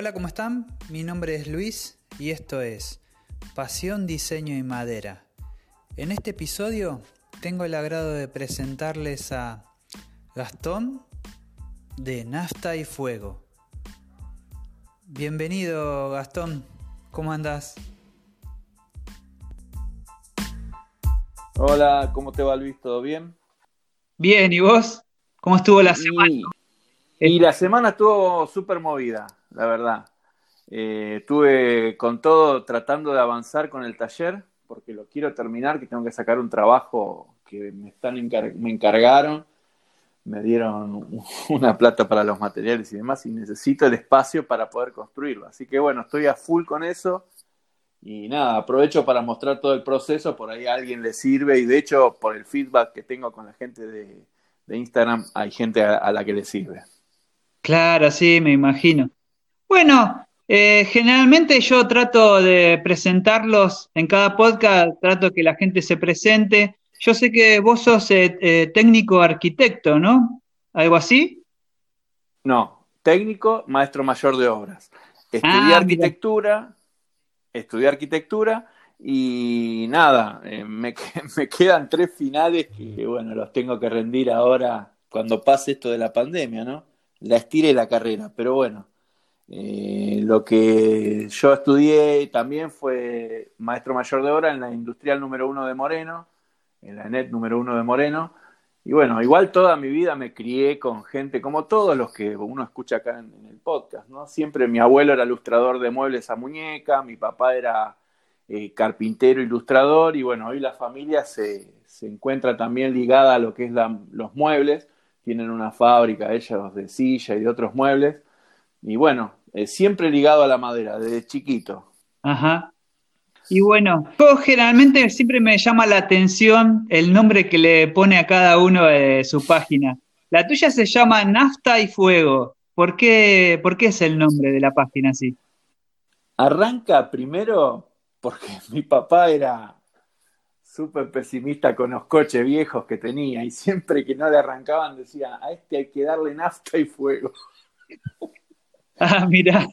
Hola, ¿cómo están? Mi nombre es Luis y esto es Pasión, Diseño y Madera. En este episodio tengo el agrado de presentarles a Gastón de Nafta y Fuego. Bienvenido Gastón, ¿cómo andas? Hola, ¿cómo te va Luis? ¿Todo bien? Bien, ¿y vos? ¿Cómo estuvo la semana? Y, la semana estuvo súper movida, la verdad. Eh, estuve con todo tratando de avanzar con el taller, porque lo quiero terminar, que tengo que sacar un trabajo que me, están me encargaron, me dieron una plata para los materiales y demás, y necesito el espacio para poder construirlo. Así que bueno, estoy a full con eso y nada, aprovecho para mostrar todo el proceso, por ahí a alguien le sirve y de hecho por el feedback que tengo con la gente de, Instagram hay gente a, la que le sirve. Claro, sí, me imagino. Bueno, eh, generalmente yo trato de presentarlos en cada podcast, trato que la gente se presente. Yo sé que vos sos eh, eh, técnico arquitecto, ¿no? ¿Algo así? No, técnico, maestro mayor de obras. Estudié ah, arquitectura, estudié arquitectura y nada, eh, me, me, quedan tres finales que, bueno, los tengo que rendir ahora cuando pase esto de la pandemia, ¿no? La estire la carrera, pero bueno, eh, lo que yo estudié también fue maestro mayor de obra en la industrial número uno de Moreno, en la NET número uno de Moreno, y bueno, igual toda mi vida me crié con gente como todos los que uno escucha acá en, el podcast, ¿no? Siempre mi abuelo era ilustrador de muebles a muñeca, mi papá era eh, carpintero, ilustrador, y bueno, hoy la familia se, encuentra también ligada a lo que es los muebles, tienen una fábrica ellos de silla y de otros muebles, y bueno, eh, siempre ligado a la madera, desde chiquito. Ajá. Y bueno, yo generalmente siempre me llama la atención el nombre que le pone a cada uno de su página. La tuya se llama Nafta y Fuego. ¿Por qué, ¿Por qué es el nombre de la página así? Arranca primero porque mi papá era súper pesimista con los coches viejos que tenía y siempre que no le arrancaban decía, a este hay que darle nafta y fuego. Ah, mira.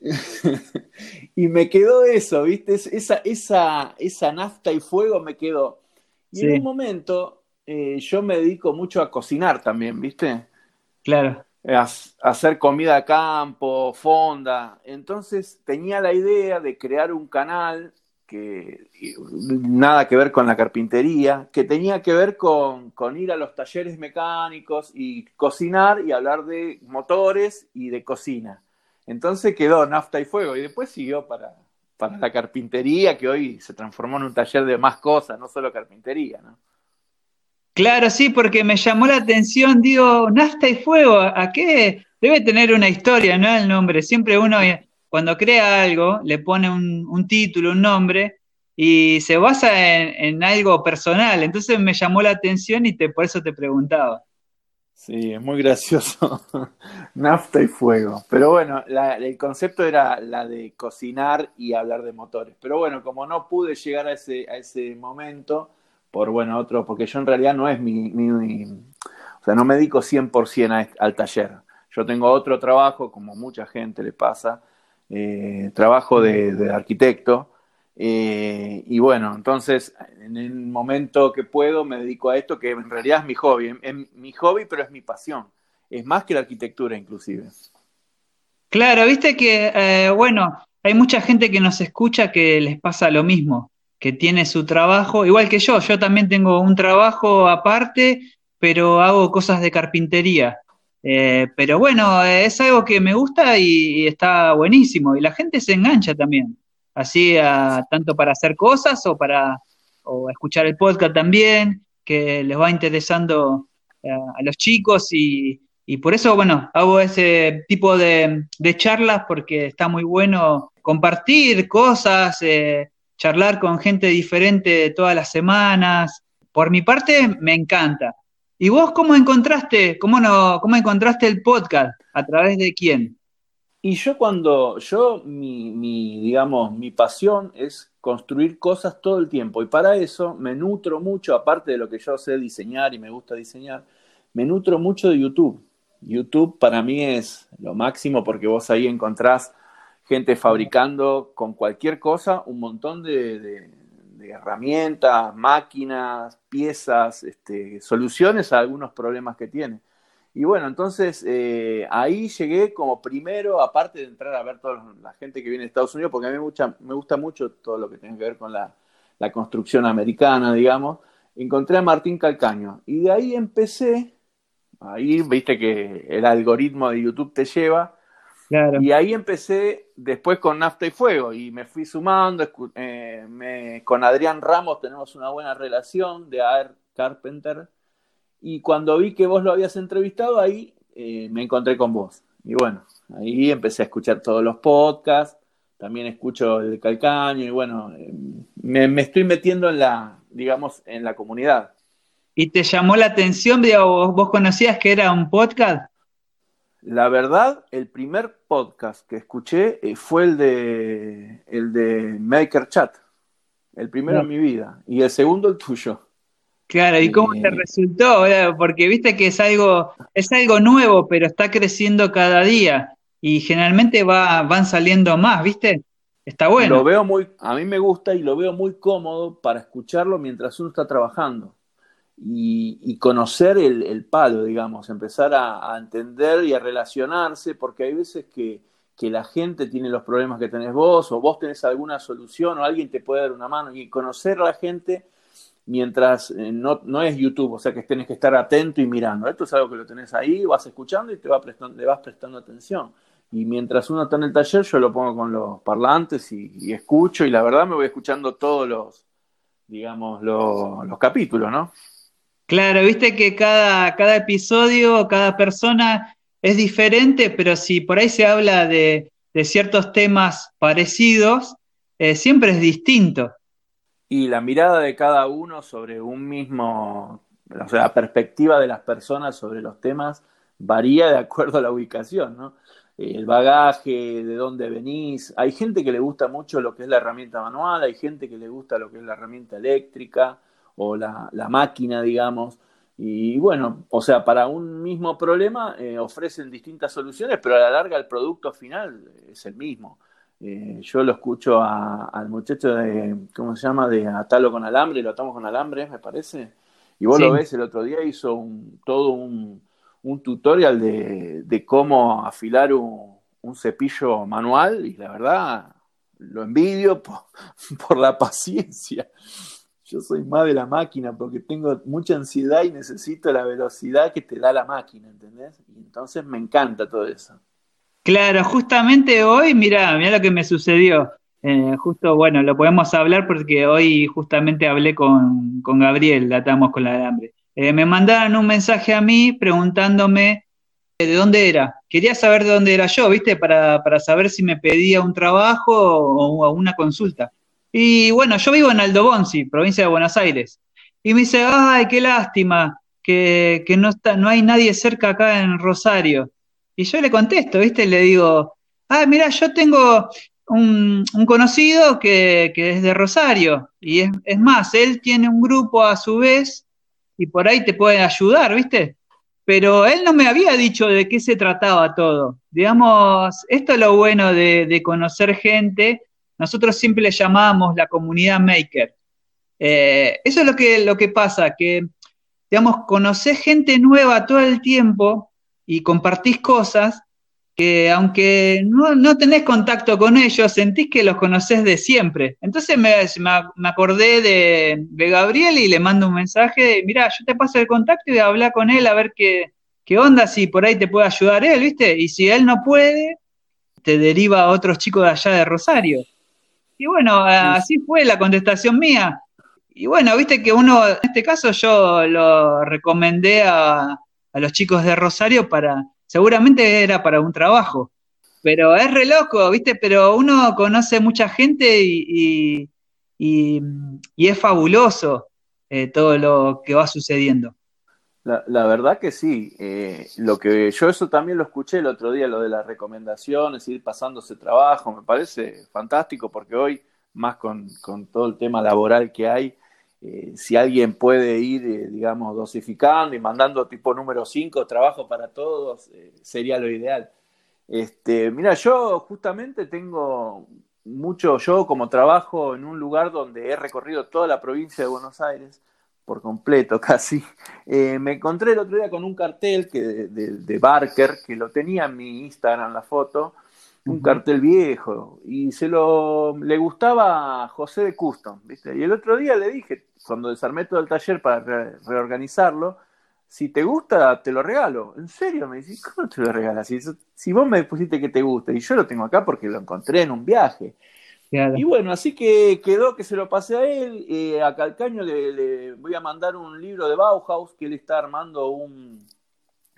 y me quedó eso, ¿viste? Esa, esa, esa nafta y fuego me quedó. Y en un momento eh, yo me dedico mucho a cocinar también, ¿viste? Claro. A, hacer comida a campo, fonda. Entonces tenía la idea de crear un canal que nada que ver con la carpintería, que tenía que ver con, con, ir a los talleres mecánicos y cocinar y hablar de motores y de cocina. Entonces quedó nafta y fuego y después siguió para, para la carpintería, que hoy se transformó en un taller de más cosas, no solo carpintería. Claro, sí, porque me llamó la atención, digo, nafta y fuego, ¿a qué? Debe tener una historia, ¿no? El nombre. Siempre uno, cuando crea algo, le pone un, título, un nombre, y se basa en, algo personal. Entonces me llamó la atención y te, por eso te preguntaba. Sí, es muy gracioso. Nafta y fuego. Pero bueno, el concepto era la de cocinar y hablar de motores. Pero bueno, como no pude llegar a ese, a ese momento, por bueno, otro, porque yo en realidad no es mi, o sea, no me dedico 100% al taller. Yo tengo otro trabajo, como mucha gente le pasa, eh, trabajo de arquitecto, eh, y bueno, entonces, en el momento que puedo, me dedico a esto, que en realidad es mi hobby. Es mi hobby, pero es mi pasión. Es más que la arquitectura, inclusive. Claro, viste que, eh, bueno, hay mucha gente que nos escucha que les pasa lo mismo, que tiene su trabajo, igual que yo, yo también tengo un trabajo aparte, pero hago cosas de carpintería. Eh, pero bueno, es algo que me gusta y está buenísimo, y la gente se engancha también así tanto para hacer cosas o para escuchar el podcast también, que les va interesando eh, a los chicos y, por eso, bueno, hago ese tipo de, charlas porque está muy bueno compartir cosas, eh, charlar con gente diferente todas las semanas. Por mi parte, me encanta. ¿Y vos cómo encontraste, cómo no, cómo encontraste el podcast? ¿A través de quién? Y yo cuando, yo, mi, digamos, mi pasión es construir cosas todo el tiempo. Y para eso me nutro mucho, aparte de lo que yo sé diseñar y me gusta diseñar, me nutro mucho de YouTube. YouTube para mí es lo máximo porque vos ahí encontrás gente fabricando con cualquier cosa un montón de, herramientas, máquinas, piezas, este, soluciones a algunos problemas que tiene. Y bueno, entonces eh, ahí llegué como primero, aparte de entrar a ver toda la gente que viene de Estados Unidos, porque a mí me, me gusta mucho todo lo que tiene que ver con la, construcción americana, digamos, encontré a Martín Calcaño. Y de ahí empecé, ahí viste que el algoritmo de YouTube te lleva, y ahí empecé después con Nafta y Fuego y me fui sumando. Eh, con Adrián Ramos tenemos una buena relación de Air Carpenter y cuando vi que vos lo habías entrevistado, ahí eh, me encontré con vos. Y bueno, ahí empecé a escuchar todos los podcasts, también escucho el de Calcaño y bueno, eh, me, estoy metiendo en la, digamos, en la comunidad. ¿Y te llamó la atención? Vos, vos conocías que era un podcast? La verdad, el primer podcast que escuché eh, fue el de, el de Maker Chat, el primero en mi vida, y el segundo el tuyo. Claro, ¿y cómo te resultó? Porque viste que es algo, es algo nuevo, pero está creciendo cada día y generalmente va, van saliendo más, ¿viste? Está bueno. Lo veo muy, a mí me gusta y lo veo muy cómodo para escucharlo mientras uno está trabajando y, conocer el, palo, digamos, empezar a, entender y a relacionarse, porque hay veces que, que la gente tiene los problemas que tenés vos o vos tenés alguna solución o alguien te puede dar una mano y conocer a la gente mientras eh, no, es YouTube, o sea que tienes que estar atento y mirando. Esto es algo que lo tenés ahí, vas escuchando y te va prestando, le vas prestando atención. Y mientras uno está en el taller, yo lo pongo con los parlantes y, escucho, y la verdad me voy escuchando todos los, digamos, los, capítulos, ¿no? Claro, viste que cada, cada episodio, cada persona es diferente, pero si por ahí se habla de, de ciertos temas parecidos, eh, siempre es distinto y la mirada de cada uno sobre un mismo, o sea, la perspectiva de las personas sobre los temas varía de acuerdo a la ubicación, ¿no? El bagaje, de dónde venís. Hay gente que le gusta mucho lo que es la herramienta manual, hay gente que le gusta lo que es la herramienta eléctrica o la, máquina, digamos. Y bueno, o sea, para un mismo problema eh, ofrecen distintas soluciones, pero a la larga el producto final es el mismo. Eh, yo lo escucho al muchacho de, ¿cómo se llama? De atarlo con alambre, lo atamos con alambre, me parece. Y vos lo ves, el otro día hizo un, todo un, tutorial de, cómo afilar un, cepillo manual y la verdad lo envidio por, la paciencia. Yo soy más de la máquina porque tengo mucha ansiedad y necesito la velocidad que te da la máquina, ¿entendés? Y entonces me encanta todo eso. Claro, justamente hoy, mira, mira lo que me sucedió. Eh, justo, bueno, lo podemos hablar porque hoy justamente hablé con, con Gabriel, la atamos con la alambre. Eh, me mandaron un mensaje a mí preguntándome de dónde era. Quería saber de dónde era yo, ¿viste? Para, para saber si me pedía un trabajo o, una consulta. Y bueno, yo vivo en Aldo Bonzi, provincia de Buenos Aires. Y me dice, ay, qué lástima que, que no, está, no hay nadie cerca acá en Rosario. Y yo le contesto, ¿viste? Le digo, ah, mira, yo tengo un, conocido que, es de Rosario. Y es, es, más, él tiene un grupo a su vez y por ahí te puede ayudar, ¿viste? Pero él no me había dicho de qué se trataba todo. Digamos, esto es lo bueno de, conocer gente. Nosotros siempre le llamamos la comunidad maker. Eh, eso es lo que, lo que pasa, que, digamos, conocer gente nueva todo el tiempo y compartís cosas que aunque no, tenés contacto con ellos, sentís que los conocés de siempre. Entonces me, me acordé de, Gabriel y le mando un mensaje, mira, yo te paso el contacto y habla con él a ver qué, qué onda, si por ahí te puede ayudar él, ¿viste? Y si él no puede, te deriva a otros chicos de allá de Rosario. Y bueno, así fue la contestación mía. Y bueno, viste que uno, en este caso yo lo recomendé a, a los chicos de Rosario para, seguramente era para un trabajo, pero es re loco, ¿viste? Pero uno conoce mucha gente y, es fabuloso eh, todo lo que va sucediendo. La, verdad que sí. Eh, lo que yo eso también lo escuché el otro día, lo de las recomendaciones, ir pasándose trabajo, me parece fantástico porque hoy, más con, con todo el tema laboral que hay, eh, si alguien puede ir, eh, digamos, dosificando y mandando tipo número 5, trabajo para todos, eh, sería lo ideal. Este, mira, yo justamente tengo mucho, yo como trabajo en un lugar donde he recorrido toda la provincia de Buenos Aires, por completo casi, eh, me encontré el otro día con un cartel que, de, Barker, que lo tenía en mi Instagram la foto, un cartel viejo, y se lo le gustaba a José de Custom, ¿viste? Y el otro día le dije, cuando desarmé todo el taller para reorganizarlo, si te gusta, te lo regalo. ¿En serio? Me dice, ¿cómo te lo regalas? Si, si vos me pusiste que te gusta y yo lo tengo acá porque lo encontré en un viaje. Y bueno, así que quedó que se lo pasé a él. Eh, a Calcaño le, voy a mandar un libro de Bauhaus que él está armando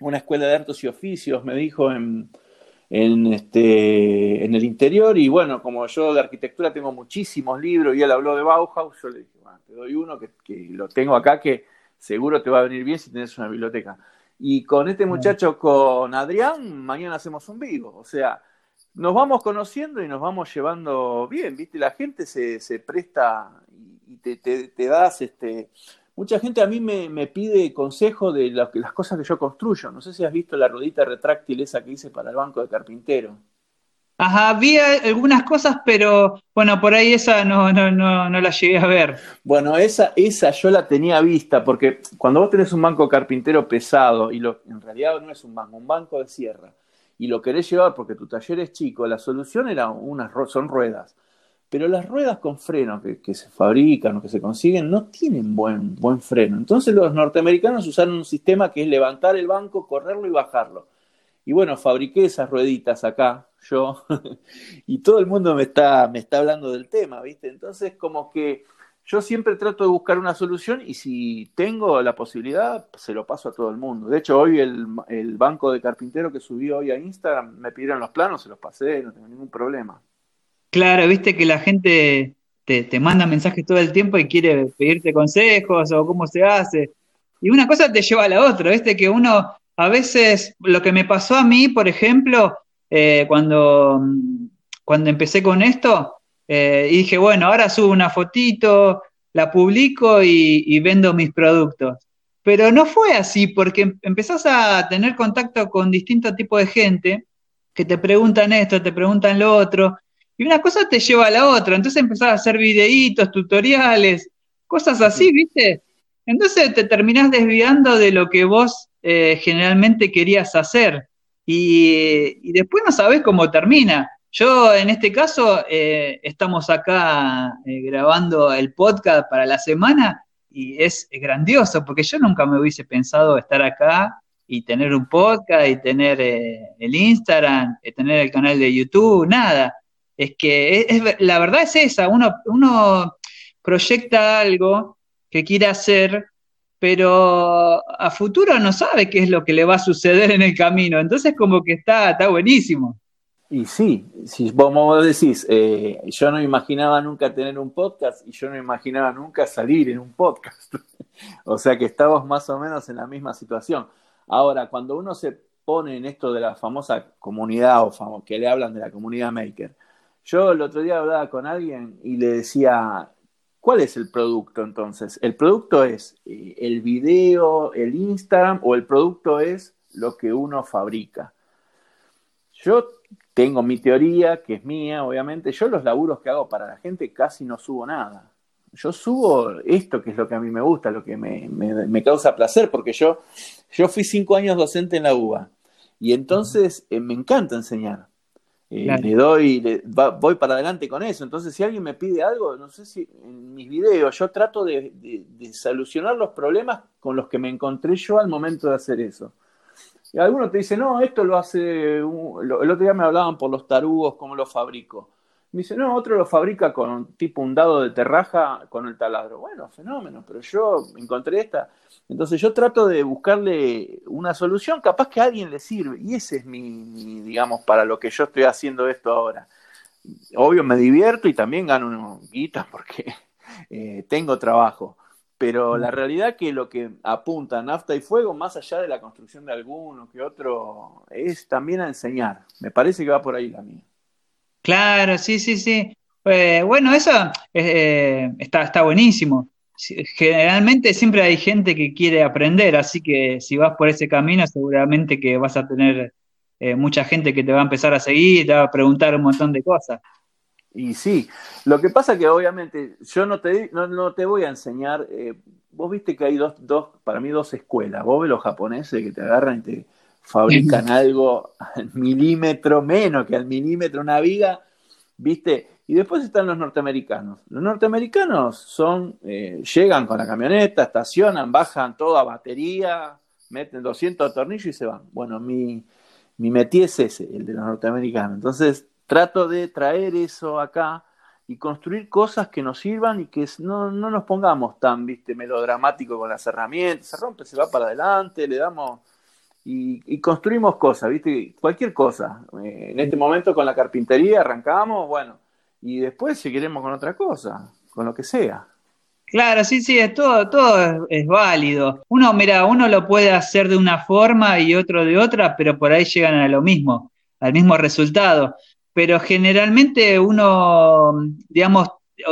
una escuela de artes y oficios, me dijo, en, en, este, en el interior. Y bueno, como yo de arquitectura tengo muchísimos libros y él habló de Bauhaus, yo le dije, bueno, te doy uno que, que lo tengo acá que seguro te va a venir bien si tienes una biblioteca. Y con este muchacho, con Adrián, mañana hacemos un vivo. O sea, nos vamos conociendo y nos vamos llevando bien, ¿viste? La gente se, se presta y te, te, das, este... Mucha gente a mí me, me pide consejo de las cosas que yo construyo. No sé si has visto la rodita retráctil esa que hice para el banco de carpintero. Ajá, había algunas cosas, pero bueno, por ahí esa no, no, no, no la llegué a ver. Bueno, esa, esa yo la tenía vista, porque cuando vos tenés un banco carpintero pesado, y lo, en realidad no es un banco, un banco de sierra, y lo querés llevar porque tu taller es chico, la solución era unas son ruedas. Pero las ruedas con freno que, que, se fabrican o que se consiguen no tienen buen, buen freno. Entonces los norteamericanos usaron un sistema que es levantar el banco, correrlo y bajarlo. Y bueno, fabriqué esas rueditas acá, yo, y todo el mundo me está, me está hablando del tema, ¿viste? Entonces, como que yo siempre trato de buscar una solución y si tengo la posibilidad, se lo paso a todo el mundo. De hecho, hoy el, banco de carpintero que subió hoy a Instagram me pidieron los planos, se los pasé, no tengo ningún problema. Claro, viste que la gente te, te manda mensajes todo el tiempo y quiere pedirte consejos o cómo se hace. Y una cosa te lleva a la otra, viste que uno a veces lo que me pasó a mí, por ejemplo, eh, cuando, cuando empecé con esto, eh, y dije, bueno, ahora subo una fotito, la publico y, vendo mis productos. Pero no fue así, porque empezás a tener contacto con distintos tipos de gente que te preguntan esto, te preguntan lo otro, y una cosa te lleva a la otra. Entonces empezás a hacer videitos, tutoriales, cosas así, ¿viste? Entonces te terminás desviando de lo que vos eh, generalmente querías hacer y, después no sabes cómo termina. Yo en este caso eh, estamos acá eh, grabando el podcast para la semana y es, grandioso porque yo nunca me hubiese pensado estar acá y tener un podcast y tener el Instagram, y tener el canal de YouTube, nada. Es que la verdad es esa, uno, uno proyecta algo que quiere hacer pero a futuro no sabe qué es lo que le va a suceder en el camino. Entonces como que está, está buenísimo. Y sí, si vos decís, eh, yo no imaginaba nunca tener un podcast y yo no imaginaba nunca salir en un podcast. o sea que estamos más o menos en la misma situación. Ahora, cuando uno se pone en esto de la famosa comunidad o que le hablan de la comunidad maker, yo el otro día hablaba con alguien y le decía, ¿Cuál es el producto entonces? ¿El producto es eh, el video, el Instagram o el producto es lo que uno fabrica? Yo tengo mi teoría, que es mía, obviamente. Yo los laburos que hago para la gente casi no subo nada. Yo subo esto que es lo que a mí me gusta, lo que me, causa placer, porque yo, yo fui cinco años docente en la UBA y entonces eh, me encanta enseñar. Eh, le doy, voy para adelante con eso. Entonces, si alguien me pide algo, no sé si en mis videos yo trato de, solucionar los problemas con los que me encontré yo al momento de hacer eso. Y algunos te dicen, no, esto lo hace. el otro día me hablaban por los tarugos, cómo lo fabrico. Me dice, no, otro lo fabrica con tipo un dado de terraja con el taladro. Bueno, fenómeno, pero yo encontré esta. Entonces yo trato de buscarle una solución, capaz que a alguien le sirve. Y ese es mi, digamos, para lo que yo estoy haciendo esto ahora. Obvio me divierto y también gano unos guitas porque eh, tengo trabajo. Pero la realidad que lo que apunta nafta y fuego, más allá de la construcción de alguno que otro, es también a enseñar. Me parece que va por ahí la mía. Claro, sí, sí, sí. Eh, bueno, eso eh, está, está buenísimo. Generalmente siempre hay gente que quiere aprender, así que si vas por ese camino seguramente que vas a tener eh, mucha gente que te va a empezar a seguir y te va a preguntar un montón de cosas. Y sí, lo que pasa que obviamente yo no te, no, te voy a enseñar, eh, vos viste que hay dos, dos, para mí dos escuelas, vos ves los japoneses que te agarran y te fabrican algo al milímetro menos que al milímetro una viga, viste, y después están los norteamericanos. Los norteamericanos son, eh, llegan con la camioneta, estacionan, bajan toda batería, meten 200 tornillos y se van. Bueno, mi, mi metí es ese, el de los norteamericanos. Entonces, trato de traer eso acá y construir cosas que nos sirvan y que no, no nos pongamos tan, viste, melodramático con las herramientas. Se rompe, se va para adelante, le damos... Y, construimos cosas, ¿viste? Cualquier cosa. Eh, en este momento con la carpintería arrancamos, bueno, y después seguiremos con otra cosa, con lo que sea. Claro, sí, sí, es todo, todo es, válido. Uno, mira, uno lo puede hacer de una forma y otro de otra, pero por ahí llegan a lo mismo, al mismo resultado. Pero generalmente uno, digamos,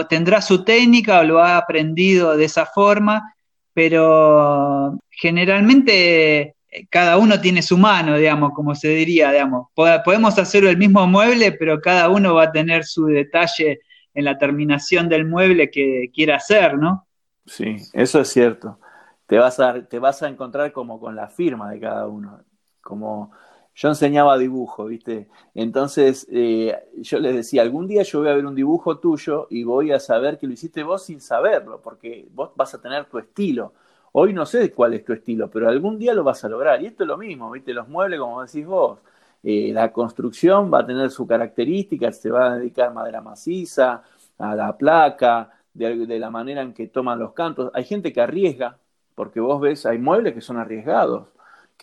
tendrá su técnica o lo ha aprendido de esa forma, pero generalmente cada uno tiene su mano, digamos, como se diría, digamos. Podemos hacer el mismo mueble, pero cada uno va a tener su detalle en la terminación del mueble que quiera hacer, ¿no? Sí, eso es cierto. Te vas a, te vas a encontrar como con la firma de cada uno. Como yo enseñaba dibujo, ¿viste? Entonces eh, yo les decía, algún día yo voy a ver un dibujo tuyo y voy a saber que lo hiciste vos sin saberlo, porque vos vas a tener tu estilo Hoy no sé cuál es tu estilo, pero algún día lo vas a lograr. Y esto es lo mismo, ¿viste? Los muebles, como decís vos, eh, la construcción va a tener su característica, se va a dedicar madera maciza, a la placa, de, la manera en que toman los cantos. Hay gente que arriesga, porque vos ves, hay muebles que son arriesgados,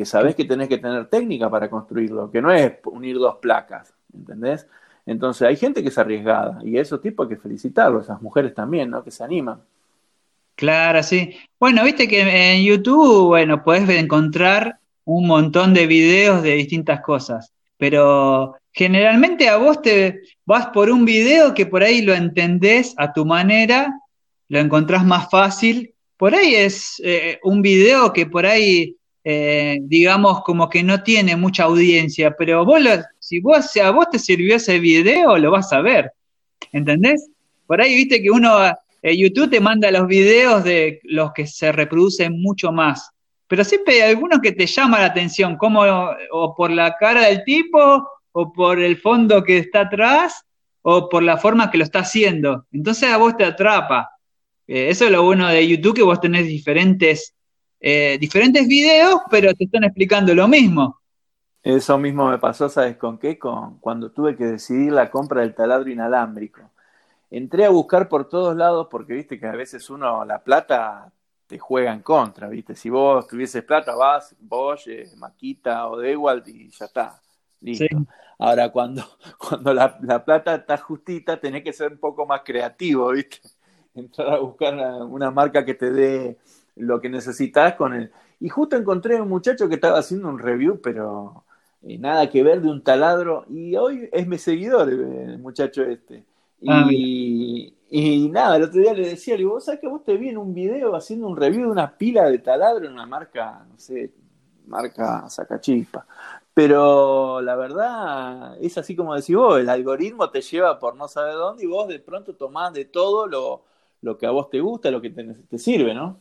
que sabés que tenés que tener técnica para construirlo, que no es unir dos placas, ¿entendés? Entonces hay gente que es arriesgada y esos tipos hay que felicitarlos, esas mujeres también, ¿no? Que se animan. Claro, sí. Bueno, viste que en YouTube, bueno, puedes encontrar un montón de videos de distintas cosas, pero generalmente a vos te vas por un video que por ahí lo entendés a tu manera, lo encontrás más fácil. Por ahí es eh, un video que por ahí, eh, digamos, como que no tiene mucha audiencia, pero vos si vos, a vos te sirvió ese video, lo vas a ver. ¿Entendés? Por ahí viste que uno eh, YouTube te manda los videos de los que se reproducen mucho más, pero siempre hay algunos que te llama la atención, como o por la cara del tipo, o por el fondo que está atrás, o por la forma que lo está haciendo. Entonces a vos te atrapa. Eh, eso es lo bueno de YouTube, que vos tenés diferentes, eh, diferentes videos, pero te están explicando lo mismo. Eso mismo me pasó, ¿sabes con qué? Con, cuando tuve que decidir la compra del taladro inalámbrico entré a buscar por todos lados porque viste que a veces uno la plata te juega en contra, viste. Si vos tuvieses plata, vas, Bosch, eh, Maquita o Dewalt y ya está. Listo. Ahora, cuando, cuando la, plata está justita, tenés que ser un poco más creativo, ¿viste? Entrar a buscar una, marca que te dé lo que necesitas con el... Y justo encontré un muchacho que estaba haciendo un review, pero eh, nada que ver de un taladro. Y hoy es mi seguidor, el muchacho este. Ah, y, nada, el otro día le decía, le digo, vos sabés que vos te vi en un video haciendo un review de una pila de taladro en una marca, no sé, marca Sacachispa. Pero la verdad es así como decís vos, el algoritmo te lleva por no saber dónde y vos de pronto tomás de todo lo, lo que a vos te gusta, lo que te, te sirve, ¿no?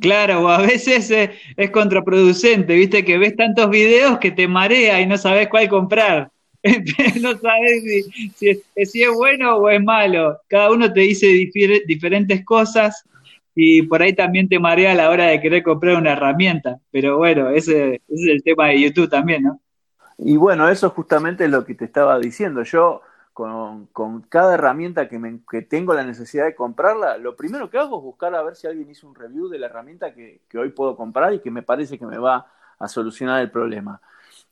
Claro, o a veces es, es, contraproducente, viste que ves tantos videos que te marea y no sabes cuál comprar. no sabes si, es, bueno o es malo. Cada uno te dice diferentes cosas y por ahí también te marea a la hora de querer comprar una herramienta. Pero bueno, ese, es el tema de YouTube también, ¿no? Y bueno, eso justamente es lo que te estaba diciendo. Yo con, cada herramienta que, me, que, tengo la necesidad de comprarla, lo primero que hago es buscar a ver si alguien hizo un review de la herramienta que, que hoy puedo comprar y que me parece que me va a solucionar el problema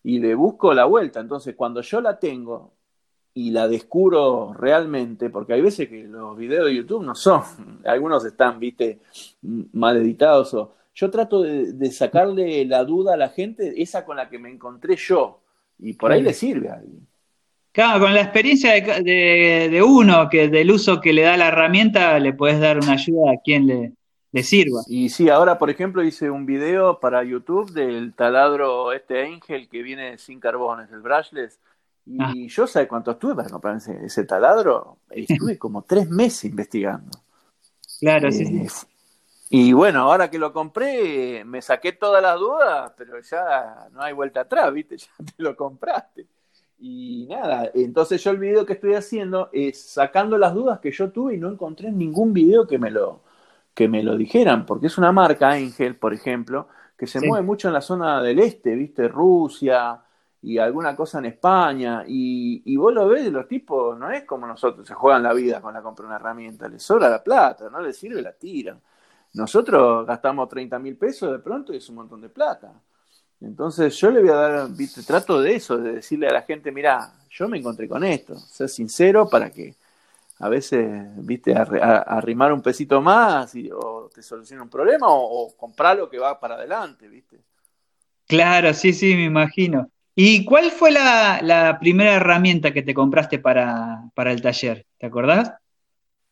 y le busco la vuelta. Entonces, cuando yo la tengo y la descubro realmente, porque hay veces que los videos de YouTube no son, algunos están, viste, mal editados o... Yo trato de, sacarle la duda a la gente, esa con la que me encontré yo, y por ahí le sirve a alguien. Claro, con la experiencia de, de, uno, que del uso que le da la herramienta, le puedes dar una ayuda a quien le, le sirva. Y sí, ahora por ejemplo hice un video para YouTube del taladro este Angel que viene sin carbones, el brushless. Y ah. yo sé cuánto estuve para comprar ese, taladro. Estuve como tres meses investigando. Claro, sí, sí. Eh, y bueno, ahora que lo compré, me saqué todas las dudas, pero ya no hay vuelta atrás, ¿viste? Ya te lo compraste. Y nada, entonces yo el video que estoy haciendo es sacando las dudas que yo tuve y no encontré ningún video que me lo, que me lo dijeran, porque es una marca, Ángel, por ejemplo, que se mueve mucho en la zona del este, ¿viste? Rusia y alguna cosa en España. Y, y vos lo ves, los tipos, no es como nosotros, se juegan la vida con la compra de una herramienta, les sobra la plata, no les sirve, la tiran. Nosotros gastamos 30 mil pesos de pronto y es un montón de plata. Entonces yo le voy a dar, ¿viste? trato de eso, de decirle a la gente, mira, yo me encontré con esto, ser sincero para que a veces, viste, arrimar un pesito más y, o te soluciona un problema o, comprar lo que va para adelante, viste. Claro, sí, sí, me imagino. ¿Y cuál fue la, primera herramienta que te compraste para, para, el taller? ¿Te acordás?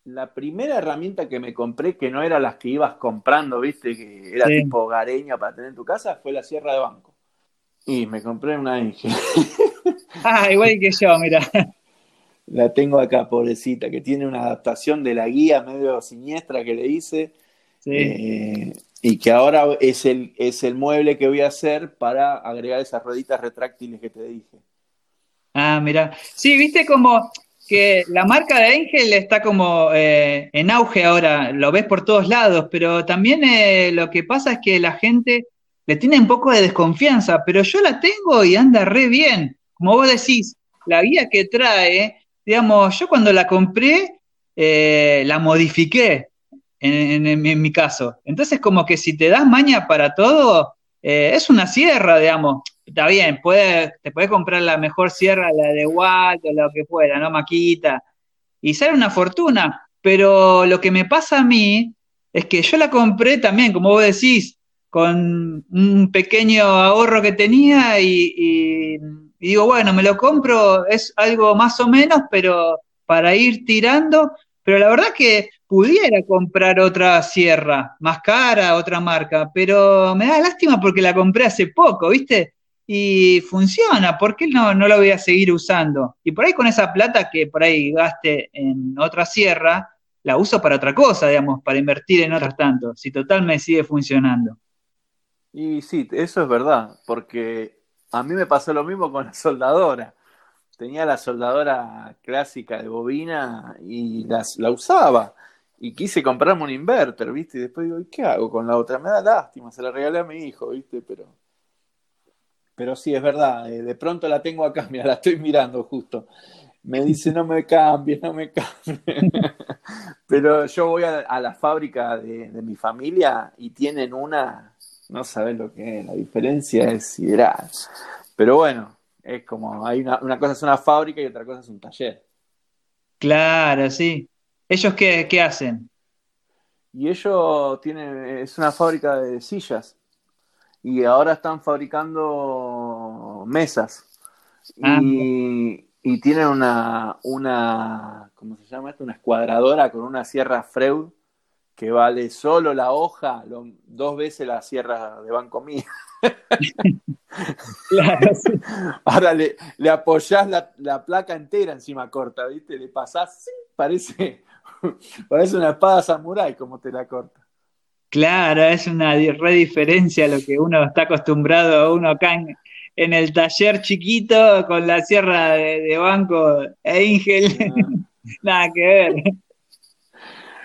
La primera herramienta que me compré, que no era las que ibas comprando, viste, que era tipo gareña para tener en tu casa, fue la sierra de banco. Y me compré una Ángel. ah, igual que yo, mira. La tengo acá, pobrecita, que tiene una adaptación de la guía medio siniestra que le hice. Eh, y que ahora es el, es el mueble que voy a hacer para agregar esas rueditas retráctiles que te dije. Ah, mira. Sí, viste como que la marca de Ángel está como eh, en auge ahora, lo ves por todos lados, pero también eh, lo que pasa es que la gente le tiene un poco de desconfianza, pero yo la tengo y anda re bien. Como vos decís, la guía que trae, digamos, yo cuando la compré, eh, la modifiqué en, mi caso. Entonces, como que si te das maña para todo, es una sierra, digamos está bien, puede, te puedes comprar la mejor sierra, la de Walt o lo que fuera, ¿no? Maquita, y sale una fortuna, pero lo que me pasa a mí es que yo la compré también, como vos decís, con un pequeño ahorro que tenía y, digo, bueno, me lo compro, es algo más o menos, pero para ir tirando, pero la verdad que pudiera comprar otra sierra, más cara, otra marca, pero me da lástima porque la compré hace poco, ¿viste? Y funciona, ¿por qué no, no lo voy a seguir usando? Y por ahí con esa plata que por ahí gaste en otra sierra, la uso para otra cosa, digamos, para invertir en otras tanto, si total me sigue funcionando. Y sí, eso es verdad, porque a mí me pasó lo mismo con la soldadora. Tenía la soldadora clásica de bobina y las, la usaba. Y quise comprarme un inverter, ¿viste? Y después digo, ¿qué hago con la otra? Me da lástima, se la regalé a mi hijo, ¿viste? Pero pero sí, es verdad, eh, de pronto la tengo acá, mira, la estoy mirando justo. Me dice, no me cambies, no me cambies. Pero yo voy a, la fábrica de, mi familia y tienen una, no sabes lo que es, la diferencia es sideral. Pero bueno, es como, hay una, una cosa es una fábrica y otra cosa es un taller. Claro, sí. ¿Ellos qué, qué hacen? Y ellos tienen, es una fábrica de sillas y ahora están fabricando mesas. Ah, y, tienen una, una, ¿cómo se llama esto? Una escuadradora con una sierra Freud que vale solo la hoja dos veces la sierra de Banco Mía. Ahora le, le apoyás la, placa entera encima corta, ¿viste? Le pasás, parece, parece una espada samurai como te la corta. Claro, es una re diferencia a lo que uno está acostumbrado, uno acá en, el taller chiquito con la sierra de, banco Angel, nada que ver.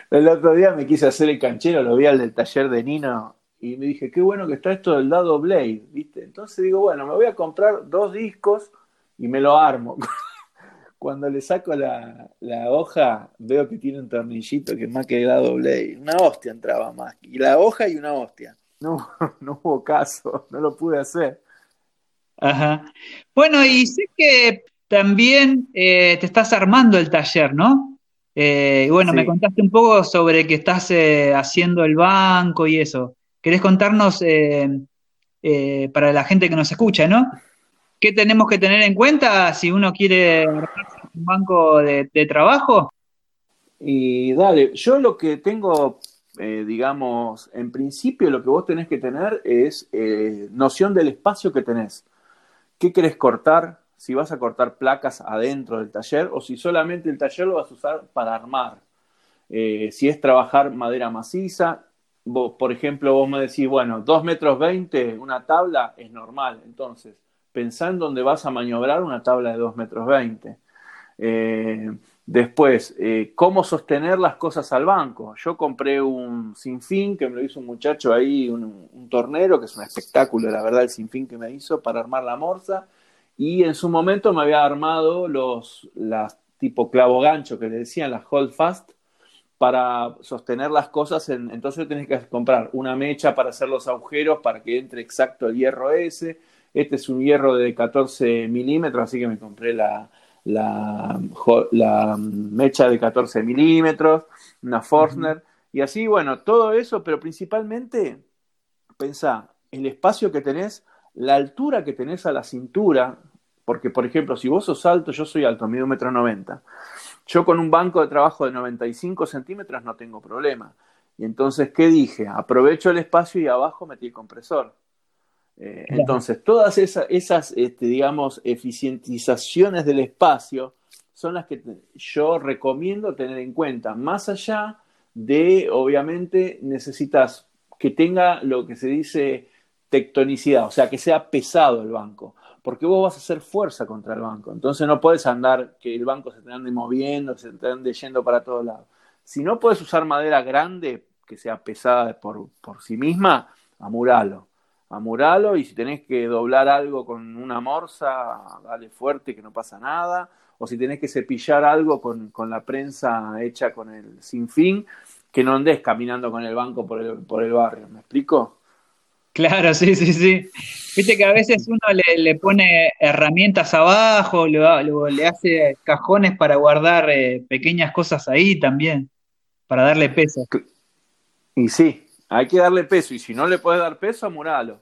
El otro día me quise hacer el canchero, lo vi al del taller de Nino y me dije, qué bueno que está esto del dado Blade, ¿viste? Entonces digo, bueno, me voy a comprar dos discos y me lo armo. cuando le saco la, hoja, veo que tiene un tornillito que más que doble. Una hostia entraba más. Y la hoja y una hostia. No, no hubo caso, no lo pude hacer. Ajá. Bueno, y sé que también eh, te estás armando el taller, ¿no? Eh, y bueno, me contaste un poco sobre que estás eh, haciendo el banco y eso. ¿Querés contarnos para la gente que nos escucha, ¿no? ¿Qué tenemos que tener en cuenta si uno quiere un banco de, trabajo? Y dale, yo lo que tengo eh, digamos, en principio lo que vos tenés que tener es eh, noción del espacio que tenés. ¿Qué querés cortar? Si vas a cortar placas adentro del taller o si solamente el taller lo vas a usar para armar. Eh, si es trabajar madera maciza, por ejemplo, vos me decís, bueno, 2 metros 20, una tabla es normal. Entonces, pensá en dónde vas a maniobrar una tabla de 2 metros 20. Después, eh, cómo sostener las cosas al banco. Yo compré un sinfín que me lo hizo un muchacho ahí, un, tornero, que es un espectáculo, la verdad, el sinfín que me hizo para armar la morsa. Y en su momento me había armado los, las tipo clavo gancho que le decían, las hold fast, para sostener las cosas. entonces tenés que comprar una mecha para hacer los agujeros para que entre exacto el hierro ese. Este es un hierro de 14 milímetros, así que me compré la, la, la mecha de 14 milímetros, una Forstner, y así, bueno, todo eso, pero principalmente, pensá, el espacio que tenés, la altura que tenés a la cintura, porque, por ejemplo, si vos sos alto, yo soy alto, mido un metro noventa, yo con un banco de trabajo de 95 centímetros no tengo problema. Y entonces, ¿qué dije? Aprovecho el espacio y abajo metí el compresor. Eh, entonces, todas esas, esas este, digamos, eficientizaciones del espacio son las que yo recomiendo tener en cuenta, más allá de, obviamente, necesitas que tenga lo que se dice tectonicidad, o sea, que sea pesado el banco, porque vos vas a hacer fuerza contra el banco, entonces no puedes andar que el banco se te ande moviendo, se te ande yendo para todos lados. Si no puedes usar madera grande, que sea pesada por, por sí misma, amuralo amuralo y si tenés que doblar algo con una morsa, dale fuerte que no pasa nada. O si tenés que cepillar algo con, la prensa hecha con el sinfín, que no andes caminando con el banco por el, por el barrio. ¿Me explico? Claro, sí, sí, sí. Viste que a veces uno le, pone herramientas abajo, le, le hace cajones para guardar eh, pequeñas cosas ahí también, para darle peso. Y sí, hay que darle peso. Y si no le puedes dar peso, amuralo.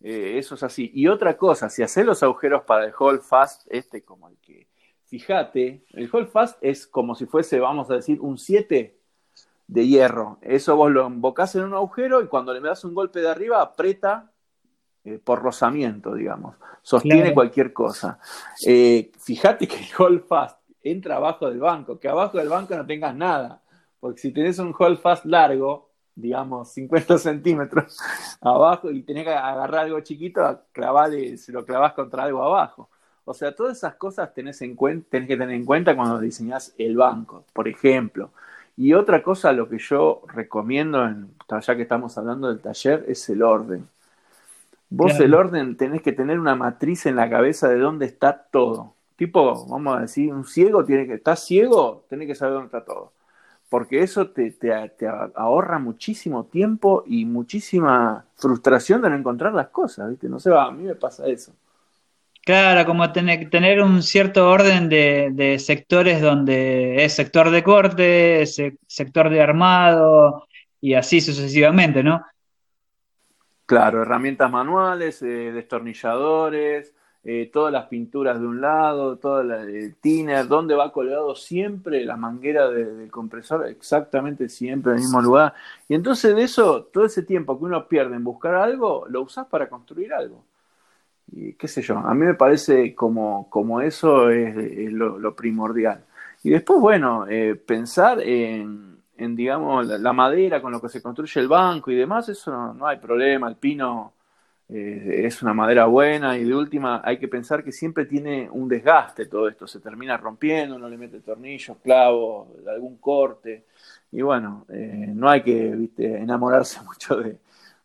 Eh, eso es así. Y otra cosa, si haces los agujeros para el hold fast, este como el que, fíjate, el hold fast es como si fuese, vamos a decir, un 7 de hierro. Eso vos lo embocás en un agujero y cuando le das un golpe de arriba, aprieta eh, por rozamiento, digamos. Sostiene cualquier cosa. Eh, fíjate que el hold fast entra abajo del banco, que abajo del banco no tengas nada. Porque si tenés un hold fast largo, digamos, 50 centímetros abajo y tenés que agarrar algo chiquito, clavarle, se lo clavas contra algo abajo. O sea, todas esas cosas tenés, en cuenta, tenés que tener en cuenta cuando diseñás el banco, por ejemplo. Y otra cosa, lo que yo recomiendo, en, ya que estamos hablando del taller, es el orden. Vos el orden tenés que tener una matriz en la cabeza de dónde está todo. Tipo, vamos a decir, un ciego tiene que, estar ciego, tiene que saber dónde está todo porque eso te, te, ahorra muchísimo tiempo y muchísima frustración de no encontrar las cosas, ¿viste? No sé, a mí me pasa eso. Claro, como tener, tener un cierto orden de, sectores donde es sector de corte, sector de armado y así sucesivamente, ¿no? Claro, herramientas manuales, eh, destornilladores, eh, todas las pinturas de un lado, todo el tiner, dónde va colgado siempre la manguera del compresor, exactamente siempre en el mismo lugar. Y entonces de eso, todo ese tiempo que uno pierde en buscar algo, lo usás para construir algo. Y qué sé yo, a mí me parece como, como eso es, lo, primordial. Y después, bueno, eh, pensar en, digamos, la, madera con lo que se construye el banco y demás, eso no, no hay problema, el pino eh, es una madera buena y de última hay que pensar que siempre tiene un desgaste todo esto, se termina rompiendo, no le mete tornillos, clavos, algún corte y bueno, eh, no hay que enamorarse mucho de,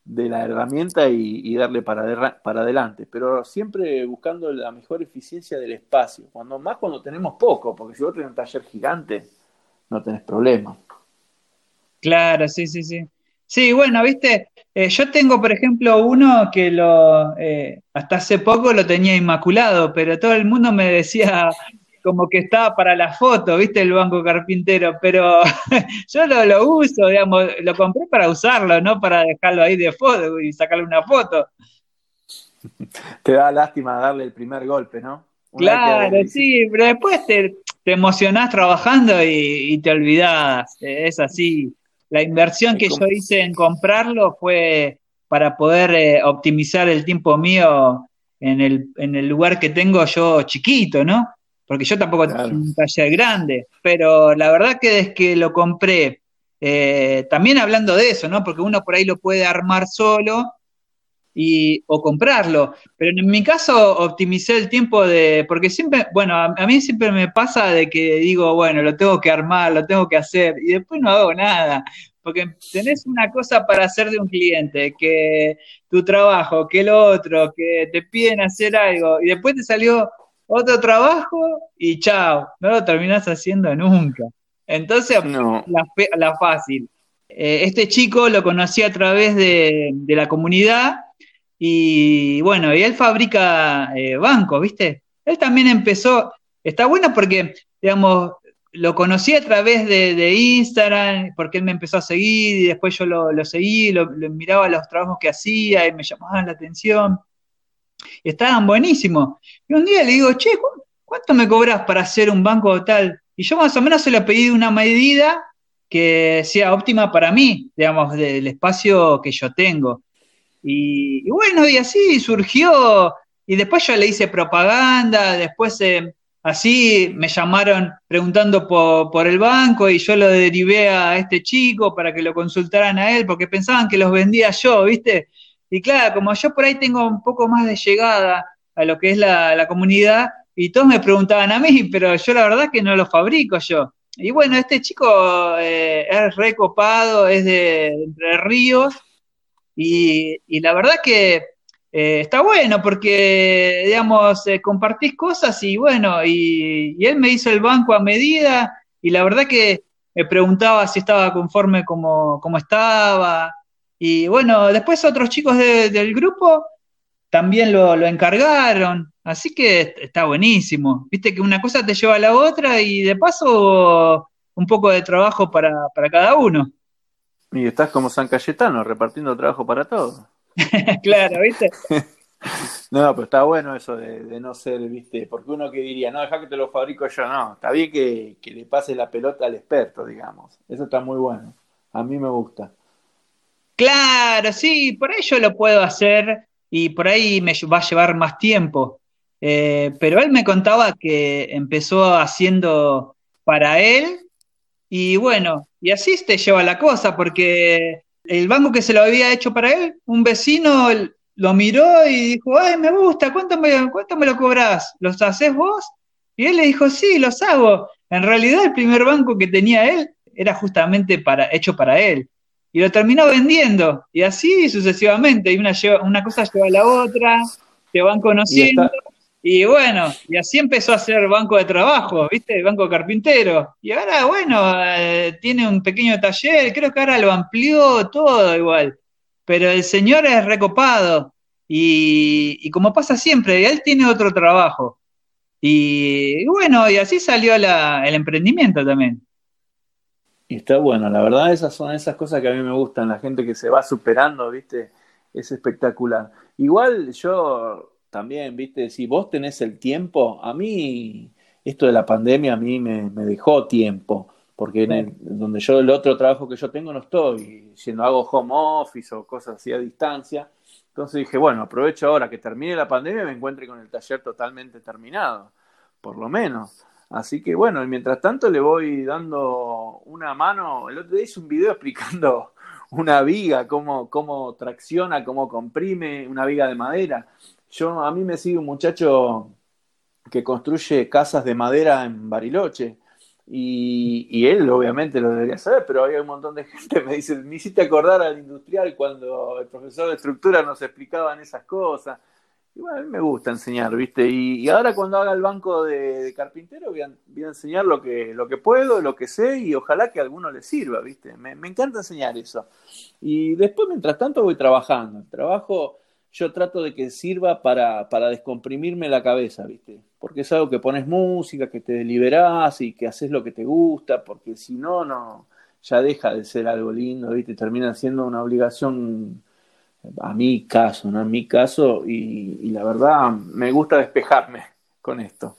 la herramienta y, darle para, para adelante, pero siempre buscando la mejor eficiencia del espacio, cuando más cuando tenemos poco, porque si vos tenés un taller gigante, no tenés problema. Claro, sí, sí, sí. Sí, bueno, viste, eh, yo tengo, por ejemplo, uno que lo eh, hasta hace poco lo tenía inmaculado, pero todo el mundo me decía como que estaba para la foto, viste, el banco carpintero, pero yo lo, lo uso, digamos, lo compré para usarlo, no para dejarlo ahí de foto y sacarle una foto. Te da lástima darle el primer golpe, ¿no? claro, sí, pero después te, te emocionás trabajando y, y te olvidás, es así la inversión que yo hice en comprarlo fue para poder eh, optimizar el tiempo mío en el, en el lugar que tengo yo chiquito, ¿no? Porque yo tampoco tengo un taller grande, pero la verdad que desde que lo compré, eh, también hablando de eso, ¿no? Porque uno por ahí lo puede armar solo y, o comprarlo. Pero en mi caso optimicé el tiempo de, porque siempre, bueno, a, mí siempre me pasa de que digo, bueno, lo tengo que armar, lo tengo que hacer y después no hago nada. Porque tenés una cosa para hacer de un cliente, que tu trabajo, que el otro, que te piden hacer algo y después te salió otro trabajo y chao, no lo terminás haciendo nunca. Entonces, la, fácil. Eh, este chico lo conocí a través de, de la comunidad y bueno, y él fabrica eh, bancos, ¿viste? Él también empezó, está bueno porque, digamos, lo conocí a través de, Instagram, porque él me empezó a seguir y después yo lo, seguí, lo, miraba los trabajos que hacía y me llamaban la atención. Estaban buenísimos. Y un día le digo, che, ¿cuánto me cobras para hacer un banco tal? Y yo más o menos se le pedí una medida que sea óptima para mí, digamos, del espacio que yo tengo. Y, bueno, y así surgió, y después yo le hice propaganda, después eh, así me llamaron preguntando por, el banco y yo lo derivé a este chico para que lo consultaran a él, porque pensaban que los vendía yo, ¿viste? Y claro, como yo por ahí tengo un poco más de llegada a lo que es la, comunidad, y todos me preguntaban a mí, pero yo la verdad que no lo fabrico yo. Y bueno, este chico eh, es recopado, es de Entre Ríos, y, la verdad que eh, está bueno porque, digamos, eh, compartís cosas y bueno, y, él me hizo el banco a medida y la verdad que me preguntaba si estaba conforme como, como estaba. Y bueno, después otros chicos del grupo también lo, encargaron, así que está buenísimo. Viste que una cosa te lleva a la otra y de paso un poco de trabajo para, para cada uno. Y estás como San Cayetano, repartiendo trabajo para todos. claro, ¿viste? no, pues está bueno eso de, no ser, ¿viste? Porque uno que diría, no, deja que te lo fabrico yo, no. Está bien que, le pase la pelota al experto, digamos. Eso está muy bueno. A mí me gusta. Claro, sí, por ahí yo lo puedo hacer y por ahí me va a llevar más tiempo. Eh, pero él me contaba que empezó haciendo para él y bueno, y así te lleva la cosa, porque el banco que se lo había hecho para él, un vecino lo miró y dijo, ay, me gusta, ¿cuánto me, cuánto me lo cobras? ¿Los haces vos? Y él le dijo, sí, los hago. En realidad el primer banco que tenía él era justamente para, hecho para él. Y lo terminó vendiendo. Y así sucesivamente. Y una, una cosa lleva a la otra, te van conociendo. Y bueno, y así empezó a ser banco de trabajo, ¿viste? Banco carpintero. Y ahora, bueno, eh, tiene un pequeño taller, creo que ahora lo amplió todo igual. Pero el señor es recopado. Y, como pasa siempre, él tiene otro trabajo. Y, bueno, y así salió el emprendimiento también. Y está bueno, la verdad esas son esas cosas que a mí me gustan, la gente que se va superando, ¿viste? Es espectacular. Igual yo también, viste, si vos tenés el tiempo, a mí esto de la pandemia a mí me, dejó tiempo, porque en donde yo el otro trabajo que yo tengo no estoy, si no hago home office o cosas así a distancia, entonces dije, bueno, aprovecho ahora que termine la pandemia y me encuentre con el taller totalmente terminado, por lo menos. Así que bueno, y mientras tanto le voy dando una mano, el otro día hice un video explicando una viga, cómo, cómo tracciona, cómo comprime una viga de madera. Yo, a mí me sigue un muchacho que construye casas de madera en Bariloche. Y, él obviamente lo debería saber, pero hay un montón de gente que me dice, me hiciste acordar al industrial cuando el profesor de estructura nos explicaban esas cosas. Y bueno, a mí me gusta enseñar, ¿viste? Y, ahora cuando haga el banco de, carpintero voy a, enseñar lo que, lo que puedo, lo que sé y ojalá que a alguno le sirva, ¿viste? Me, me encanta enseñar eso. Y después, mientras tanto, voy trabajando. Trabajo yo trato de que sirva para, para descomprimirme la cabeza, ¿viste? Porque es algo que pones música, que te deliberás y que haces lo que te gusta, porque si no, no, ya deja de ser algo lindo, ¿viste? Termina siendo una obligación a mi caso, ¿no? A mi caso, y la verdad me gusta despejarme con esto.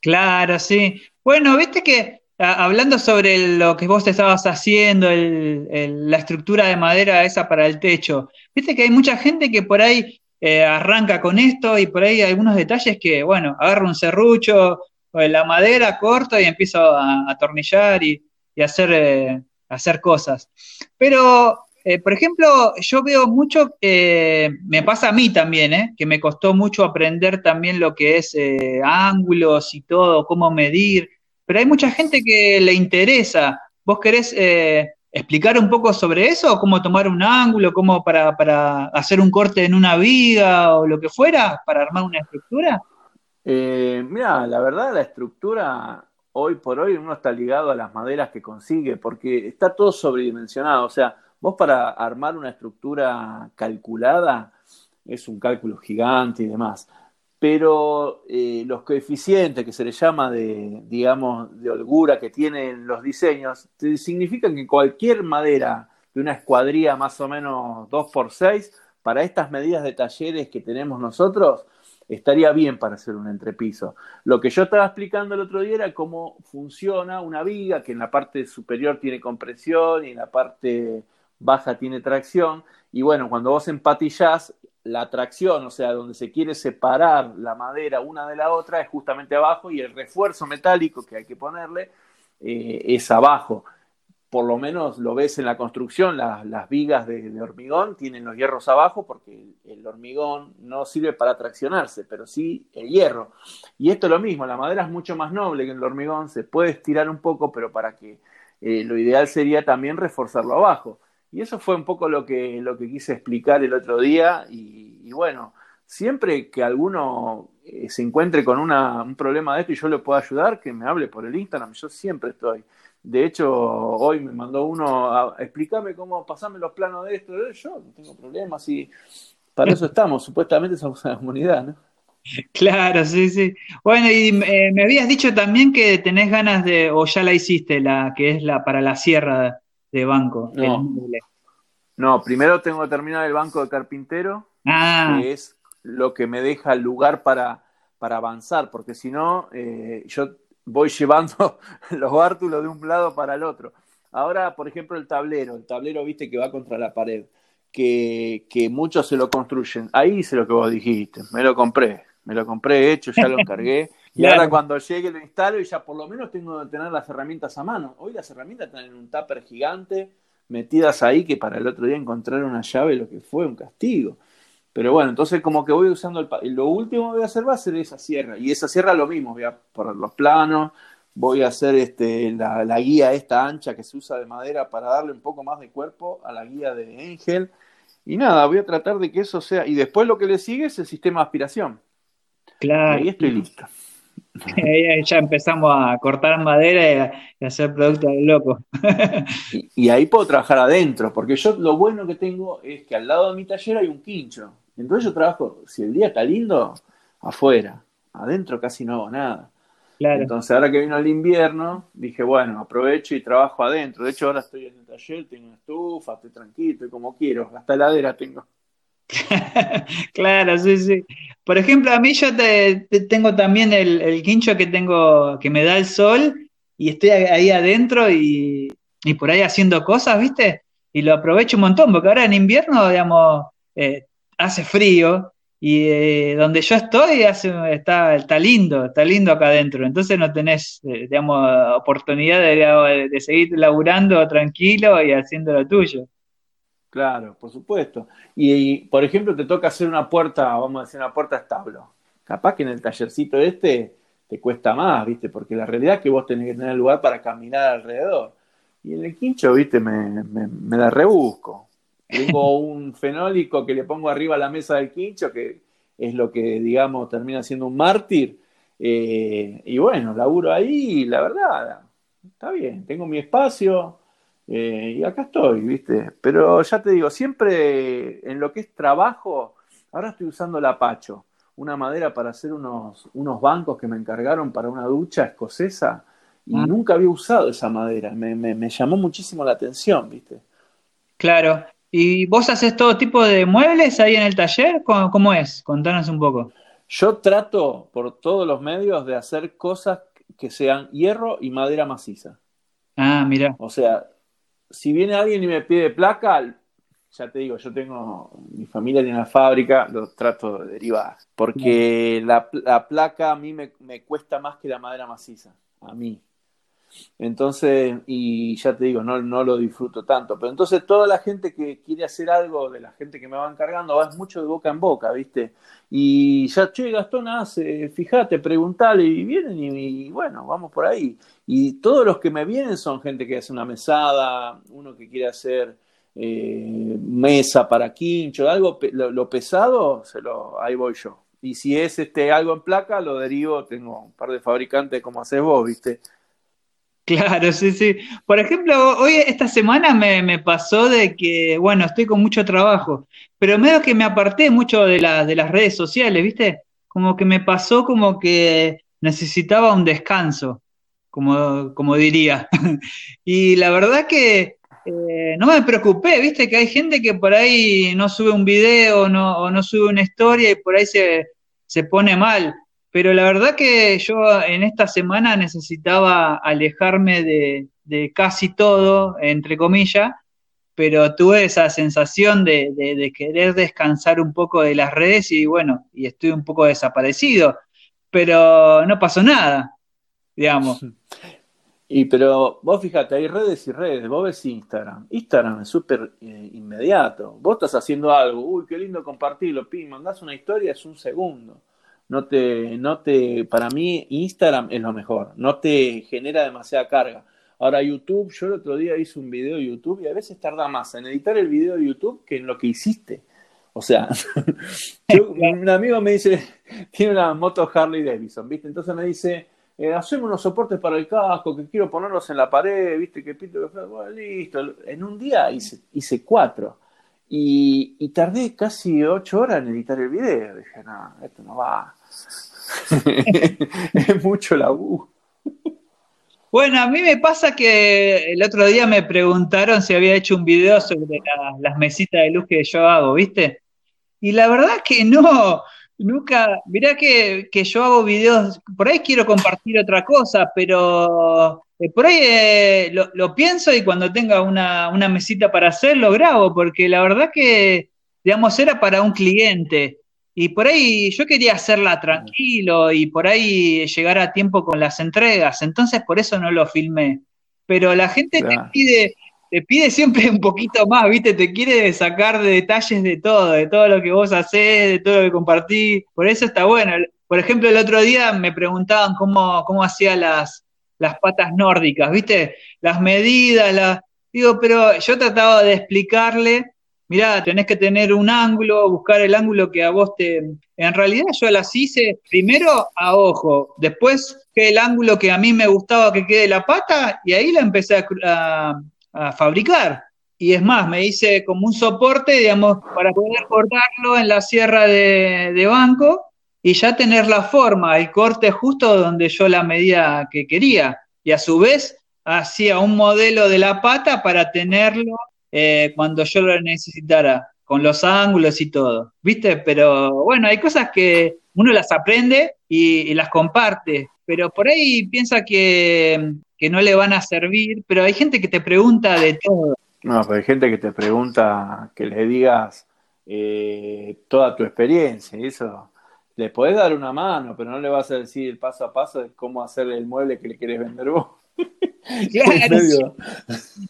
Claro, sí. Bueno, viste que hablando sobre lo que vos estabas haciendo, la estructura de madera esa para el techo, viste que hay mucha gente que por ahí eh, arranca con esto y por ahí hay algunos detalles que, bueno, agarro un serrucho la madera, corto y empiezo a, atornillar y, hacer, eh, hacer cosas. Pero eh, por ejemplo, yo veo mucho, me pasa a mí también, que me costó mucho aprender también lo que es ángulos y todo, cómo medir pero hay mucha gente que le interesa. ¿Vos querés eh, explicar un poco sobre eso? ¿Cómo tomar un ángulo? ¿Cómo para, para, hacer un corte en una viga o lo que fuera? ¿Para armar una estructura? Eh, mira, la verdad, la estructura hoy por hoy uno está ligado a las maderas que consigue, porque está todo sobredimensionado. O sea, vos para armar una estructura calculada es un cálculo gigante y demás pero eh, los coeficientes que se le llama de, digamos, de holgura que tienen los diseños, significan que cualquier madera de una escuadría más o menos 2x6, para estas medidas de talleres que tenemos nosotros, estaría bien para hacer un entrepiso. Lo que yo estaba explicando el otro día era cómo funciona una viga, que en la parte superior tiene compresión y en la parte baja tiene tracción. Y bueno, cuando vos empatillás, la tracción, o sea, donde se quiere separar la madera una de la otra, es justamente abajo y el refuerzo metálico que hay que ponerle eh, es abajo. Por lo menos lo ves en la construcción, las vigas de, hormigón tienen los hierros abajo porque el, hormigón no sirve para traccionarse, pero sí el hierro. Y esto es lo mismo, la madera es mucho más noble que el hormigón, se puede estirar un poco, pero para que eh, lo ideal sería también reforzarlo abajo. Y eso fue un poco lo que, lo que quise explicar el otro día. Y, bueno, siempre que alguno eh, se encuentre con un problema de esto y yo le pueda ayudar, que me hable por el Instagram, yo siempre estoy. De hecho, hoy me mandó uno a explicarme cómo pasarme los planos de esto. Yo no tengo problemas y para eso estamos. Supuestamente somos una comunidad, ¿no? Claro, sí, sí. Bueno, y eh, me habías dicho también que tenés ganas de, o ya la hiciste, la que es la para la sierra de banco. No. primero tengo que terminar el banco de carpintero, ah. que es lo que me deja el lugar para, para avanzar, porque si no, eh, yo voy llevando los bártulos de un lado para el otro. Ahora, por ejemplo, el tablero, el tablero, viste, que va contra la pared, que, que muchos se lo construyen. Ahí hice lo que vos dijiste, me lo compré, me lo compré hecho, ya lo encargué. Y ahora cuando llegue lo instalo y ya por lo menos tengo que tener las herramientas a mano. Hoy las herramientas están en un tupper gigante, metidas ahí, que para el otro día encontrar una llave lo que fue un castigo. Pero bueno, entonces como que voy usando el... Lo último que voy a hacer va a ser esa sierra. Y esa sierra lo mismo, voy a poner los planos, voy a hacer este, la, la, guía esta ancha que se usa de madera para darle un poco más de cuerpo a la guía de Ángel. Y nada, voy a tratar de que eso sea... Y después lo que le sigue es el sistema de aspiración. Claro. Y ahí estoy listo. ya empezamos a cortar madera y a hacer productos de loco. y, ahí puedo trabajar adentro, porque yo lo bueno que tengo es que al lado de mi taller hay un quincho. Entonces yo trabajo, si el día está lindo, afuera. Adentro casi no hago nada. Entonces ahora que vino el invierno, dije, bueno, aprovecho y trabajo adentro. De hecho ahora estoy en el taller, tengo una estufa, estoy tranquilo, estoy como quiero. Hasta heladera tengo. claro, sí, sí. Por ejemplo, a mí yo te, tengo también el, quincho que tengo, que me da el sol, y estoy ahí adentro y, por ahí haciendo cosas, ¿viste? Y lo aprovecho un montón, porque ahora en invierno, digamos, eh, hace frío, y eh, donde yo estoy hace, está, está lindo, está lindo acá adentro. Entonces no tenés, eh, digamos, oportunidad de, de, seguir laburando tranquilo y haciendo lo tuyo. Claro, por supuesto. Y, por ejemplo, te toca hacer una puerta, vamos a decir, una puerta establo. Capaz que en el tallercito este te cuesta más, ¿viste? Porque la realidad es que vos tenés que tener lugar para caminar alrededor. Y en el quincho, ¿viste? Me, me, la rebusco. Tengo un fenólico que le pongo arriba a la mesa del quincho, que es lo que, digamos, termina siendo un mártir. Eh, y bueno, laburo ahí la verdad, está bien, tengo mi espacio, eh, y acá estoy, ¿viste? Pero ya te digo, siempre en lo que es trabajo, ahora estoy usando la Pacho, una madera para hacer unos, unos bancos que me encargaron para una ducha escocesa y ah. nunca había usado esa madera. Me, me, llamó muchísimo la atención, ¿viste? Claro. ¿Y vos haces todo tipo de muebles ahí en el taller? ¿Cómo, cómo es? Contanos un poco. Yo trato por todos los medios de hacer cosas que sean hierro y madera maciza. Ah, mira. O sea, si viene alguien y me pide placa, ya te digo, yo tengo, mi familia tiene una fábrica, lo trato de derivar, porque la, placa a mí me, cuesta más que la madera maciza, a mí. Entonces, y ya te digo, no, no lo disfruto tanto, pero entonces toda la gente que quiere hacer algo, de la gente que me va encargando, va mucho de boca en boca, ¿viste? Y ya, che, Gastón hace, fíjate, preguntale, y vienen y, bueno, vamos por ahí. Y todos los que me vienen son gente que hace una mesada, uno que quiere hacer eh, mesa para quincho, algo, lo, pesado, se lo, ahí voy yo. Y si es este algo en placa, lo derivo, tengo un par de fabricantes como haces vos, ¿viste? Claro, sí, sí. Por ejemplo, hoy, esta semana me, pasó de que, bueno, estoy con mucho trabajo, pero medio que me aparté mucho de, de las redes sociales, ¿viste? Como que me pasó como que necesitaba un descanso, como, como diría. y la verdad que eh, no me preocupé, ¿viste? Que hay gente que por ahí no sube un video no, o no sube una historia y por ahí se, se pone mal pero la verdad que yo en esta semana necesitaba alejarme de, casi todo, entre comillas, pero tuve esa sensación de, querer descansar un poco de las redes y bueno, y estoy un poco desaparecido, pero no pasó nada, digamos. Y pero vos fíjate, hay redes y redes, vos ves Instagram, Instagram es súper eh, inmediato, vos estás haciendo algo, uy, qué lindo compartirlo, pim, mandás una historia, es un segundo no te, no te, para mí Instagram es lo mejor, no te genera demasiada carga. Ahora YouTube, yo el otro día hice un video de YouTube y a veces tarda más en editar el video de YouTube que en lo que hiciste. O sea, un amigo me dice, tiene una moto Harley Davidson, ¿viste? Entonces me dice, eh, hacemos unos soportes para el casco, que quiero ponerlos en la pared, ¿viste? Que pito, bueno, listo. En un día hice, hice cuatro. Y, tardé casi ocho horas en editar el video. Dije, no, esto no va. es mucho la U. Bueno, a mí me pasa que el otro día me preguntaron si había hecho un video sobre las mesitas de luz que yo hago, ¿viste? Y la verdad que no, nunca, mirá que, que yo hago videos, por ahí quiero compartir otra cosa, pero eh, por ahí eh, lo, pienso y cuando tenga una, mesita para hacer, lo grabo, porque la verdad que, digamos, era para un cliente. Y por ahí yo quería hacerla tranquilo y por ahí llegar a tiempo con las entregas, entonces por eso no lo filmé. Pero la gente te pide, te pide siempre un poquito más, ¿viste? Te quiere sacar detalles de todo, de todo lo que vos hacés, de todo lo que compartís. Por eso está bueno. Por ejemplo, el otro día me preguntaban cómo, cómo hacía las, las patas nórdicas, ¿viste? Las medidas, las... Digo, pero yo trataba de explicarle, mirá, tenés que tener un ángulo, buscar el ángulo que a vos te... En realidad yo las hice primero a ojo, después que el ángulo que a mí me gustaba que quede la pata y ahí la empecé a, fabricar. Y es más, me hice como un soporte, digamos, para poder cortarlo en la sierra de, de banco y ya tener la forma, el corte justo donde yo la medía que quería. Y a su vez hacía un modelo de la pata para tenerlo eh, cuando yo lo necesitara, con los ángulos y todo. ¿Viste? Pero bueno, hay cosas que uno las aprende y, las comparte, pero por ahí piensa que, no le van a servir, pero hay gente que te pregunta de todo. No, pero hay gente que te pregunta que le digas eh, toda tu experiencia, eso le podés dar una mano, pero no le vas a decir el paso a paso de cómo hacer el mueble que le querés vender vos. Claro, sí,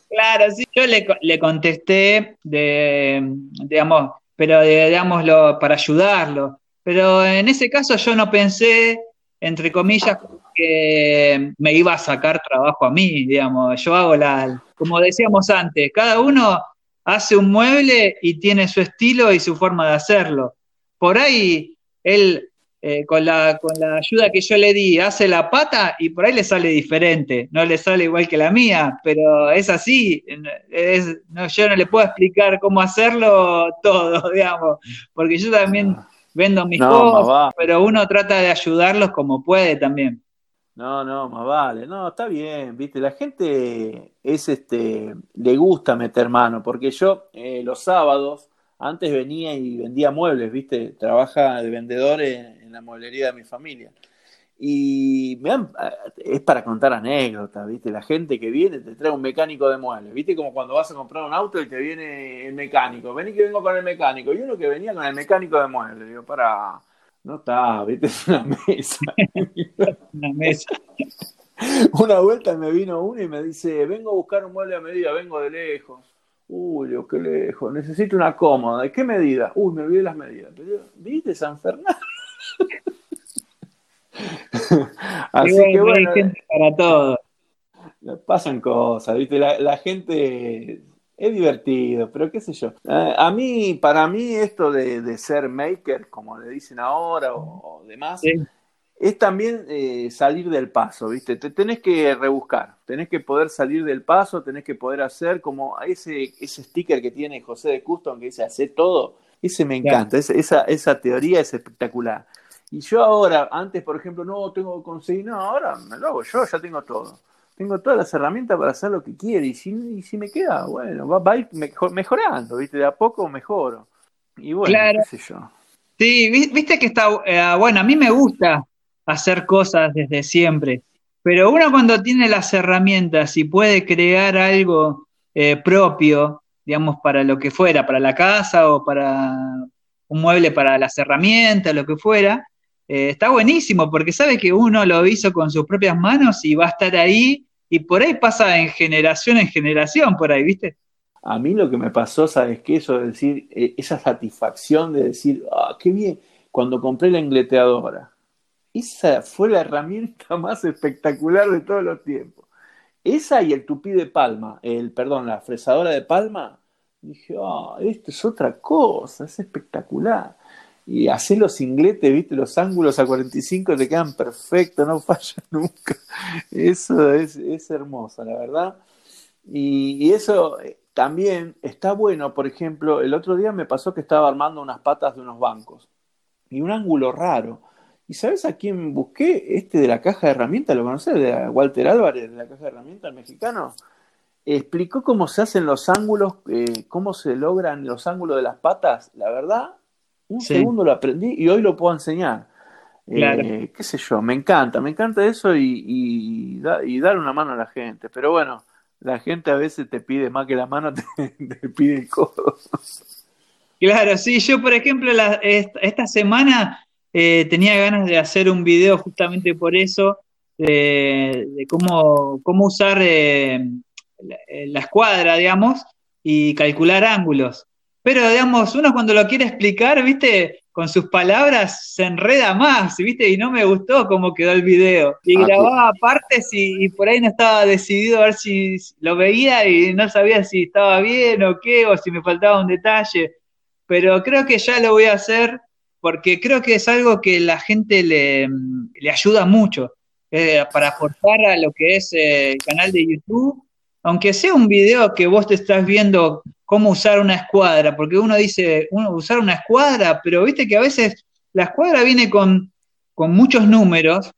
claro, sí, yo le, contesté de, digamos, pero de, digámoslo, para ayudarlo. Pero en ese caso yo no pensé, entre comillas, que me iba a sacar trabajo a mí, digamos. Yo hago la, como decíamos antes, cada uno hace un mueble y tiene su estilo y su forma de hacerlo. Por ahí él eh, con, la, con la ayuda que yo le di hace la pata y por ahí le sale diferente, no le sale igual que la mía, pero es así, es, no, yo no le puedo explicar cómo hacerlo todo, digamos, porque yo también vendo mis cosas, pero uno trata de ayudarlos como puede también. No, no, más vale. No, está bien, viste. La gente es este, le gusta meter mano, porque yo eh, los sábados antes venía y vendía muebles, ¿viste? Trabaja de vendedor en, la mueblería de mi familia. Y me es para contar anécdotas, ¿viste? La gente que viene te trae un mecánico de muebles, ¿viste? Como cuando vas a comprar un auto y te viene el mecánico. Vení que vengo con el mecánico. Y uno que venía con el mecánico de muebles. Digo, para, no está, ¿viste? Es una mesa. una mesa. Una vuelta me vino uno y me dice, vengo a buscar un mueble a medida, vengo de lejos. Uy, Dios, qué lejos, necesito una cómoda. ¿De qué medida? Uy, me olvidé las medidas. ¿Viste San Fernando? Así que bueno. Hay gente para todo. Pasan cosas, ¿viste? La, gente es divertido, pero qué sé yo. Eh, a mí, para mí, esto de, ser maker, como le dicen ahora, o, demás, es también eh, salir del paso, ¿viste? Te tenés que rebuscar, tenés que poder salir del paso, tenés que poder hacer como ese, ese sticker que tiene José de Custom que dice hacer todo, ese me encanta, esa, esa teoría es espectacular. Y yo ahora, antes, por ejemplo, no tengo que conseguir, no, ahora me lo hago yo, ya tengo todo. Tengo todas las herramientas para hacer lo que quiero. Y si, y si me queda, bueno, va, a ir mejorando, ¿viste? De a poco mejoro. Y bueno, qué sé yo. Sí, viste que está, eh, bueno, a mí me gusta hacer cosas desde siempre, pero uno cuando tiene las herramientas y puede crear algo eh, propio, digamos, para lo que fuera, para la casa o para un mueble para las herramientas, lo que fuera, eh, está buenísimo porque sabe que uno lo hizo con sus propias manos y va a estar ahí y por ahí pasa en generación en generación, por ahí, ¿viste? A mí lo que me pasó, ¿sabes qué? Eso de decir, eh, esa satisfacción de decir, ah, qué bien, cuando compré la engleteadora. Esa fue la herramienta más espectacular de todos los tiempos. Esa y el tupí de palma, el, perdón, la fresadora de palma, dije, ah, esto es otra cosa, es espectacular y hacer los ingletes, viste, los ángulos a 45 te quedan perfectos, no falla nunca. Eso es, es hermoso, la verdad. Y, eso eh, también está bueno, por ejemplo, el otro día me pasó que estaba armando unas patas de unos bancos y un ángulo raro. ¿Y sabes a quién busqué? Este de la caja de herramientas, ¿lo conoces? De Walter Álvarez, de la caja de herramientas, el mexicano. Explicó cómo se hacen los ángulos, eh, cómo se logran los ángulos de las patas. La verdad, un segundo lo aprendí y hoy lo puedo enseñar. Eh, qué sé yo, me encanta, me encanta eso y, y, dar una mano a la gente. Pero bueno, la gente a veces te pide más que la mano, te, pide el codo. Claro, sí, yo por ejemplo esta, semana eh, tenía ganas de hacer un video justamente por eso, de, cómo, cómo usar eh, la escuadra, digamos, y calcular ángulos. Pero, digamos, uno cuando lo quiere explicar, viste, con sus palabras se enreda más, viste, y no me gustó cómo quedó el video. Y ah, grababa partes y, por ahí no estaba decidido a ver si lo veía y no sabía si estaba bien o qué, o si me faltaba un detalle. Pero creo que ya lo voy a hacer porque creo que es algo que la gente le, ayuda mucho eh, para aportar a lo que es eh, el canal de YouTube. Aunque sea un video que vos te estás viendo cómo usar una escuadra, porque uno dice, uno usar una escuadra, pero viste que a veces la escuadra viene con, muchos números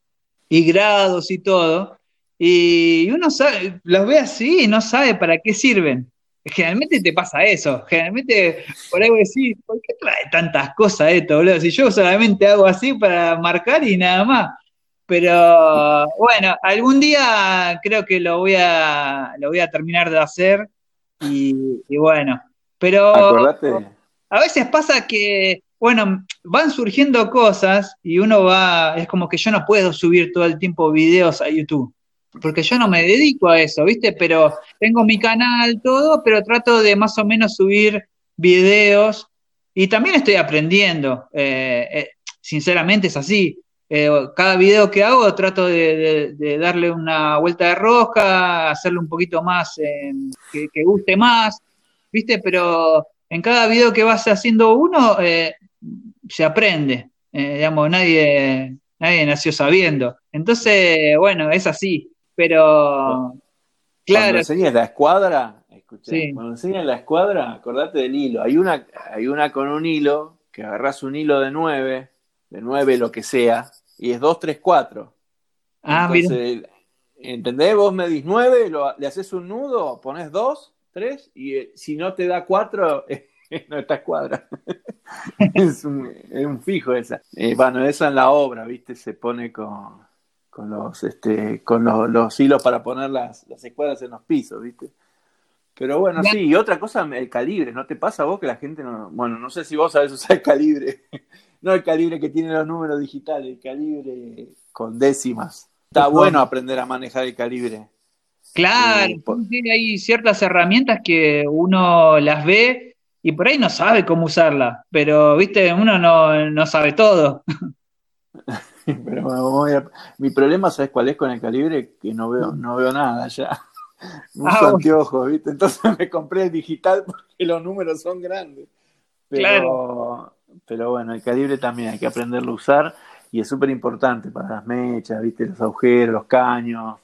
y grados y todo, y uno sabe, los ve así y no sabe para qué sirven. Generalmente te pasa eso, generalmente por ahí decís, ¿por qué trae tantas cosas esto, boludo? Si yo solamente hago así para marcar y nada más. Pero bueno, algún día creo que lo voy a, lo voy a terminar de hacer y, bueno, pero a veces pasa que, bueno, van surgiendo cosas y uno va, es como que yo no puedo subir todo el tiempo videos a YouTube, porque yo no me dedico a eso, ¿viste? Pero tengo mi canal, todo, pero trato de más o menos subir videos y también estoy aprendiendo, eh, eh, sinceramente es así. Eh, cada video que hago trato de, darle una vuelta de rosca, hacerlo un poquito más, eh, que, guste más, ¿viste? Pero en cada video que vas haciendo uno, se aprende. digamos, nadie, nadie nació sabiendo. Entonces, bueno, es así. Pero, claro. Cuando enseñas la escuadra, cuando enseñas la escuadra, acordate del hilo. Hay una, hay una con un hilo, que agarras un hilo de nueve de 9 lo que sea, y es 2, 3, 4. Ah, Entonces, ¿entendés? Vos medís 9, le haces un nudo, pones 2, 3, y eh, si no te da 4, no está escuadra. es, un, es, un, fijo esa. Eh, bueno, eso en la obra, ¿viste? Se pone con, con los este con los, los hilos para poner las, las escuadras en los pisos, ¿viste? Pero bueno, sí, y otra cosa, el calibre, ¿no te pasa a vos que la gente no, bueno, no sé si vos sabés usar el calibre, no el calibre que tiene los números digitales, el calibre con décimas. Está bueno aprender a manejar el calibre. Claro, eh, hay ciertas herramientas que uno las ve y por ahí no sabe cómo usarlas, pero viste, uno no, no sabe todo. pero mi problema, ¿sabes cuál es con el calibre? Que no veo, no veo nada ya. Ah, anteojos, ¿viste? Entonces me compré el digital porque los números son grandes. Pero, pero bueno, el calibre también hay que aprenderlo a usar y es súper importante para las mechas, ¿viste? Los agujeros, los caños.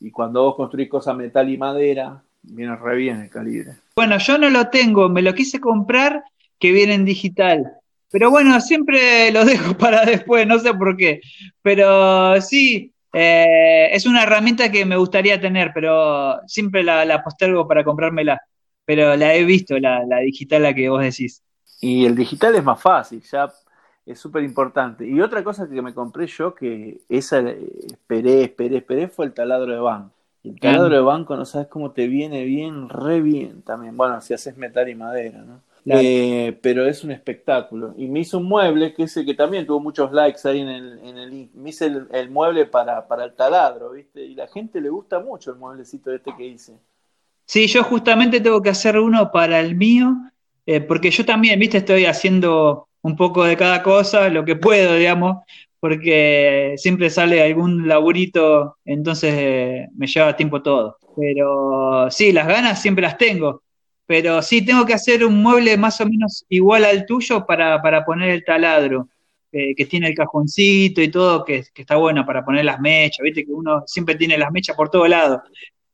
Y cuando vos construís cosas metal y madera, viene re bien el calibre. Bueno, yo no lo tengo, me lo quise comprar que viene en digital. Pero bueno, siempre lo dejo para después, no sé por qué. Pero sí, eh, es una herramienta que me gustaría tener, pero siempre la, postergo para comprármela. Pero la he visto, la, digital, la que vos decís. Y el digital es más fácil, ya es súper importante. Y otra cosa que me compré yo, que esa esperé, esperé, esperé, fue el taladro de banco. El taladro de banco, no sabes cómo te viene bien, re bien también. Bueno, si haces metal y madera, ¿no? Eh, pero es un espectáculo. Y me hizo un mueble, que ese que también tuvo muchos likes ahí en el, en el me hice el, mueble para, para, el taladro, ¿viste? Y la gente le gusta mucho el mueblecito este que hice. Sí, yo justamente tengo que hacer uno para el mío, eh, porque yo también, ¿viste? Estoy haciendo un poco de cada cosa, lo que puedo, digamos, porque siempre sale algún laburito, entonces eh, me lleva tiempo todo. Pero sí, las ganas siempre las tengo pero sí tengo que hacer un mueble más o menos igual al tuyo para, poner el taladro, que tiene el cajoncito y todo, que, está bueno para poner las mechas, viste que uno siempre tiene las mechas por todos lados.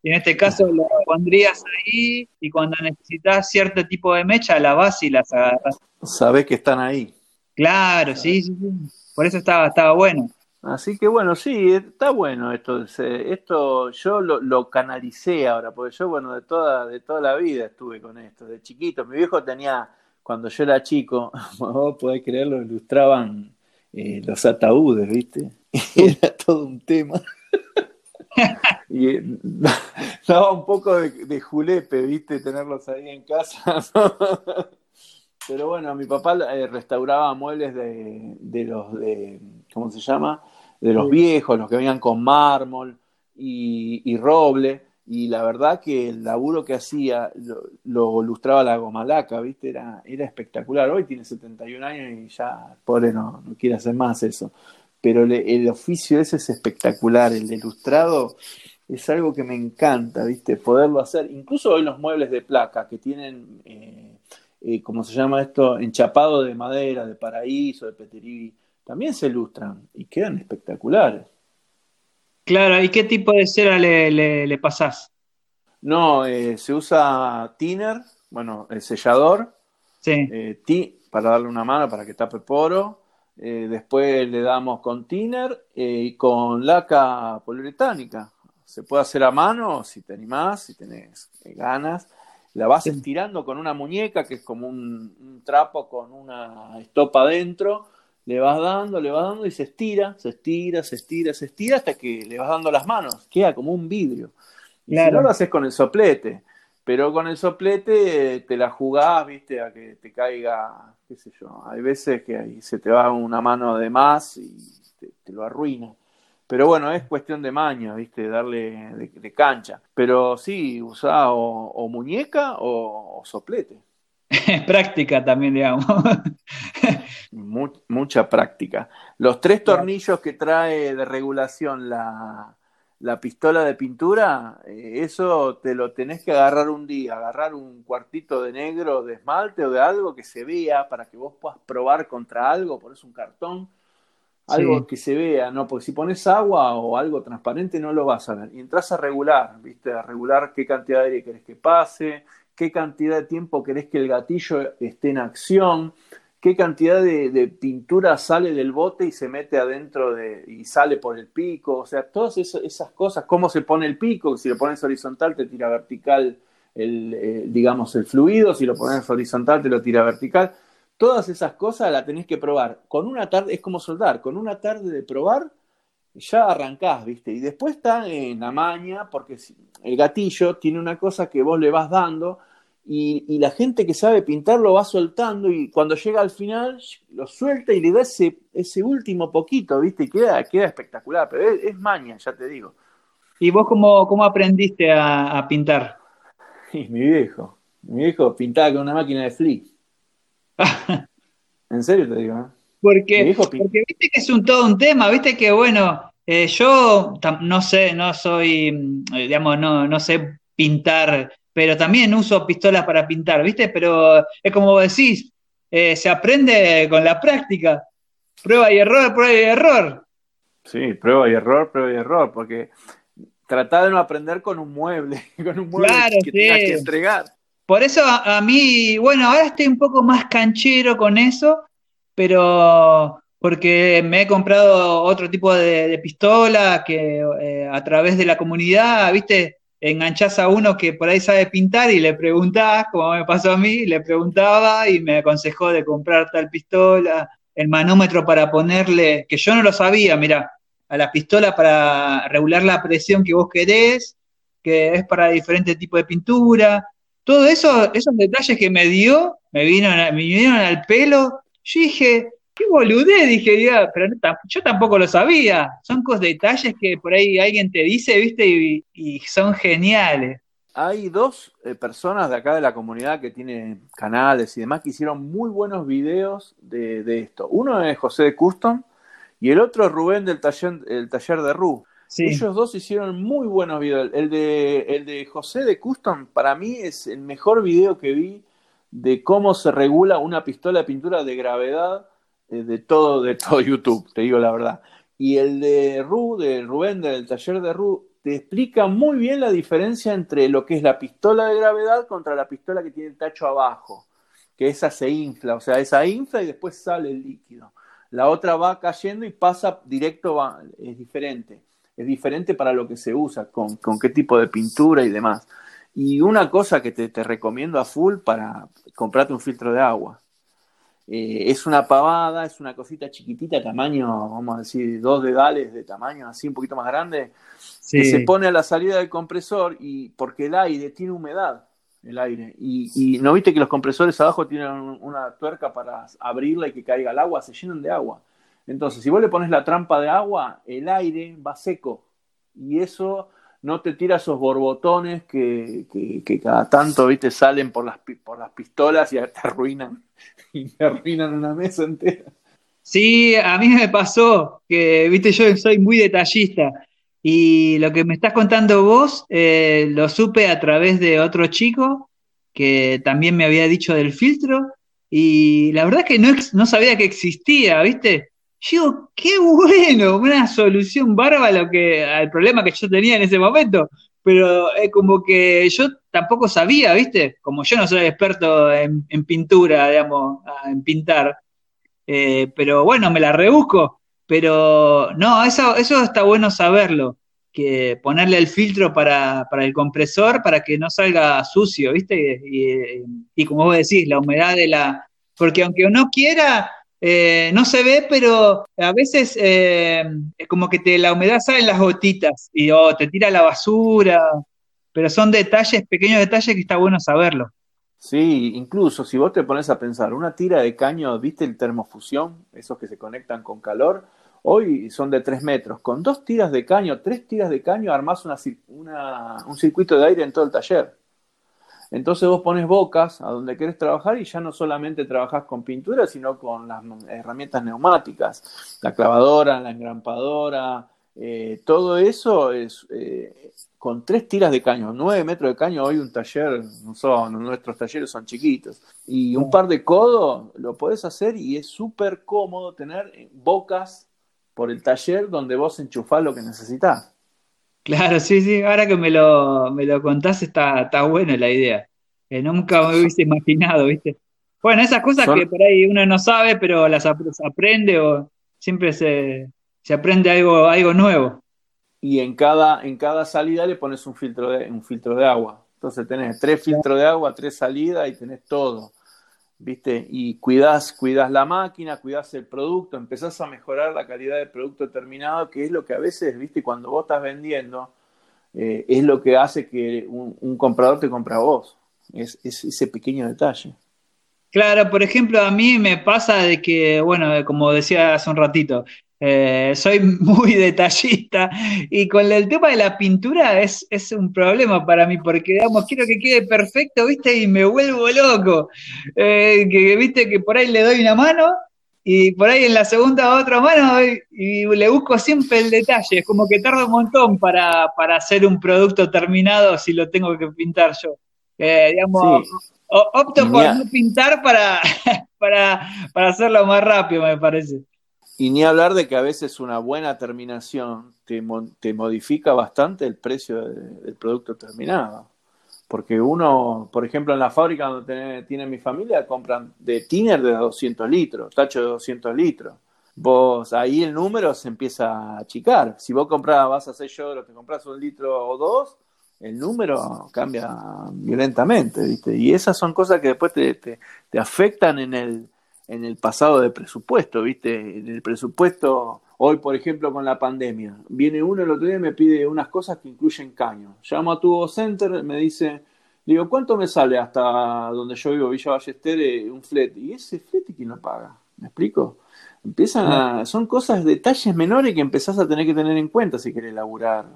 Y en este caso lo pondrías ahí y cuando necesitas cierto tipo de mecha la vas y las agarras. Sabes que están ahí. Claro, sí, sí, sí. Por eso estaba, estaba bueno. Así que bueno, sí, está bueno esto. Esto yo lo, canalicé ahora, porque yo, bueno, de toda, de toda la vida estuve con esto, de chiquito. Mi viejo tenía, cuando yo era chico, vos podés creerlo, ilustraban eh, los ataúdes, ¿viste? era todo un tema. y eh, daba un poco de, julepe, ¿viste? Tenerlos ahí en casa. Pero bueno, mi papá eh, restauraba muebles de, de los de, ¿cómo se llama? de los viejos, los que venían con mármol y, roble, y la verdad que el laburo que hacía lo, ilustraba la gomalaca, ¿viste? Era, era espectacular. Hoy tiene 71 años y ya, pobre, no, no quiere hacer más eso. Pero el oficio ese es espectacular, el de ilustrado es algo que me encanta, ¿viste? Poderlo hacer. Incluso hoy los muebles de placa que tienen, eh, eh, ¿cómo se llama esto? Enchapado de madera, de paraíso, de peterí también se ilustran y quedan espectaculares. Claro, ¿y qué tipo de cera le, le, pasás? No, eh, se usa thinner, bueno, el sellador, sí. Eh, para darle una mano para que tape poro. Eh, después le damos con thinner y con laca poliuretánica. Se puede hacer a mano si te animás, si tenés ganas. La vas estirando con una muñeca que es como un, un trapo con una estopa adentro le vas dando, le vas dando y se estira, se estira, se estira, se estira hasta que le vas dando las manos, queda como un vidrio. Y si no lo haces con el soplete, pero con el soplete te la jugás, viste, a que te caiga, qué sé yo, hay veces que ahí se te va una mano de más y te, lo arruina. Pero bueno, es cuestión de maña, ¿viste? Darle de, cancha. Pero sí, usá o, muñeca o soplete. práctica también, digamos. mucha práctica. Los tres tornillos que trae de regulación la, pistola de pintura, eh, eso te lo tenés que agarrar un día, agarrar un cuartito de negro de esmalte o de algo que se vea para que vos puedas probar contra algo, por eso un cartón, algo que se vea, ¿no? Porque si pones agua o algo transparente no lo vas a ver. Y entras a regular, ¿viste? A regular qué cantidad de aire querés que pase, qué cantidad de tiempo querés que el gatillo esté en acción, qué cantidad de, pintura sale del bote y se mete adentro de, y sale por el pico, o sea, todas esas, cosas, cómo se pone el pico, si lo pones horizontal te tira vertical el, digamos, el fluido, si lo pones horizontal te lo tira vertical. Todas esas cosas las tenés que probar. Con una tarde, es como soldar, con una tarde de probar, ya arrancás, ¿viste? Y después está en la maña, porque el gatillo tiene una cosa que vos le vas dando y, la gente que sabe pintar lo va soltando y cuando llega al final lo suelta y le da ese, ese último poquito, ¿viste? Y queda, queda espectacular, pero es, maña, ya te digo. ¿Y vos cómo, cómo aprendiste a, pintar? mi viejo, mi viejo pintaba con una máquina de flick. en serio te digo, ¿eh? Porque, porque viste que es un todo un tema, viste que bueno, eh, yo no sé, no soy, mm, digamos, no, no sé pintar pero también uso pistolas para pintar, ¿viste? Pero es como decís, eh, se aprende con la práctica. Prueba y error, prueba y error. Sí, prueba y error, prueba y error, porque tratar de no aprender con un mueble, con un mueble que tengas que entregar. Por eso a, mí, bueno, ahora estoy un poco más canchero con eso, pero porque me he comprado otro tipo de, pistola que eh, a través de la comunidad, viste, enganchás a uno que por ahí sabe pintar y le preguntás, como me pasó a mí, le preguntaba y me aconsejó de comprar tal pistola, el manómetro para ponerle, que yo no lo sabía, mira, a la pistola para regular la presión que vos querés, que es para diferentes tipos de pintura. Todo eso, esos detalles que me dio, me, vino, me vinieron al pelo. Yo dije, qué boludez, dije, pero yo tampoco lo sabía. Son cosas, detalles que por ahí alguien te dice, viste, y, son geniales. Hay dos eh, personas de acá de la comunidad que tienen canales y demás que hicieron muy buenos videos de, esto. Uno es José de Custom y el otro es Rubén del taller, el taller de Ru. Ellos dos hicieron muy buenos videos. El de, el de José de Custom para mí es el mejor video que vi de cómo se regula una pistola de pintura de gravedad eh, de todo, de todo YouTube, te digo la verdad. Y el de Ru, de Rubén, del taller de Ru, te explica muy bien la diferencia entre lo que es la pistola de gravedad contra la pistola que tiene el tacho abajo, que esa se infla, o sea, esa infla y después sale el líquido. La otra va cayendo y pasa directo, es diferente. Es diferente para lo que se usa, con, con qué tipo de pintura y demás. Y una cosa que te, te recomiendo a full para comprarte un filtro de agua. Eh, es una pavada, es una cosita chiquitita, tamaño, vamos a decir, dos dedales de tamaño, así un poquito más grande, que se pone a la salida del compresor y porque el aire tiene humedad, el aire, y, no viste que los compresores abajo tienen una tuerca para abrirla y que caiga el agua, se llenan de agua. Entonces, si vos le pones la trampa de agua, el aire va seco y eso no te tira esos borbotones que, que, cada tanto, viste, salen por las, por las pistolas y te arruinan, y te arruinan una mesa entera. Sí, a mí me pasó que, viste, yo soy muy detallista y lo que me estás contando vos eh, lo supe a través de otro chico que también me había dicho del filtro y la verdad que no, no sabía que existía, viste, yo qué bueno, una solución bárbara que, al problema que yo tenía en ese momento. Pero es como que yo tampoco sabía, ¿viste? Como yo no soy experto en, pintura, digamos, en pintar. Eh, pero bueno, me la rebusco. Pero no, eso, eso está bueno saberlo. Que ponerle el filtro para, para el compresor para que no salga sucio, ¿viste? Y como vos decís, la humedad de la. Porque aunque uno quiera, eh, no se ve, pero a veces eh, es como que te, la humedad sale en las gotitas y oh, te tira la basura, pero son detalles, pequeños detalles que está bueno saberlo. Sí, incluso si vos te pones a pensar, una tira de caño, ¿viste el termofusión? Esos que se conectan con calor, hoy son de 3 metros. Con dos tiras de caño, tres tiras de caño, armás un circuito de aire en todo el taller. Entonces vos pones bocas a donde querés trabajar y ya no solamente trabajás con pintura, sino con las herramientas neumáticas, la clavadora, la engrampadora, eh, todo eso es eh, con tres tiras de caño, nueve metros de caño, hoy un taller, no son, nuestros talleres son chiquitos, y un par de codos lo podés hacer y es súper cómodo tener bocas por el taller donde vos enchufás lo que necesitas. Claro, sí, sí, ahora que me lo, me lo contás está, está buena la idea. nunca me hubiese imaginado, ¿viste? Bueno, esas cosas que por ahí uno no sabe, pero las aprende o siempre se, se aprende algo, algo nuevo. Y en cada, en cada salida le pones un filtro de, un filtro de agua. Entonces tenés tres filtros de agua, tres salidas y tenés todo. ¿Viste? Y cuidás, cuidás la máquina, cuidás el producto, empezás a mejorar la calidad del producto terminado, que es lo que a veces, ¿viste? Cuando vos estás vendiendo, eh, es lo que hace que un, comprador te compre a vos. Es, es, ese pequeño detalle. Claro, por ejemplo, a mí me pasa de que, bueno, como decía hace un ratito, eh, soy muy detallista y con el tema de la pintura es, es, un problema para mí porque, digamos, quiero que quede perfecto, ¿viste? Y me vuelvo loco. Eh, que, ¿viste? Que por ahí le doy una mano y por ahí en la segunda otra mano y, le busco siempre el detalle. Es como que tarda un montón para, para hacer un producto terminado si lo tengo que pintar yo. Eh, digamos, opto por no pintar para, para, para hacerlo más rápido, me parece. Y ni hablar de que a veces una buena terminación te, te modifica bastante el precio del producto terminado. Porque uno, por ejemplo, en la fábrica donde tiene, mi familia, compran de tiner de 200 litros, tacho de 200 litros. Vos, ahí el número se empieza a achicar. Si vos compras, vas a hacer yo, te compras un litro o dos, el número cambia violentamente, ¿viste? Y esas son cosas que después te, te afectan en el, en el pasado de presupuesto, ¿viste? En el presupuesto, hoy por ejemplo con la pandemia, viene uno el otro día y me pide unas cosas que incluyen caño. Llamo a tu Center, me dice, digo, ¿cuánto me sale hasta donde yo vivo, Villa Ballester, eh, un flete? ¿Y ese flete quién lo paga? ¿Me explico? Empiezan a, son cosas, detalles menores que empezás a tener que tener en cuenta si querés laburar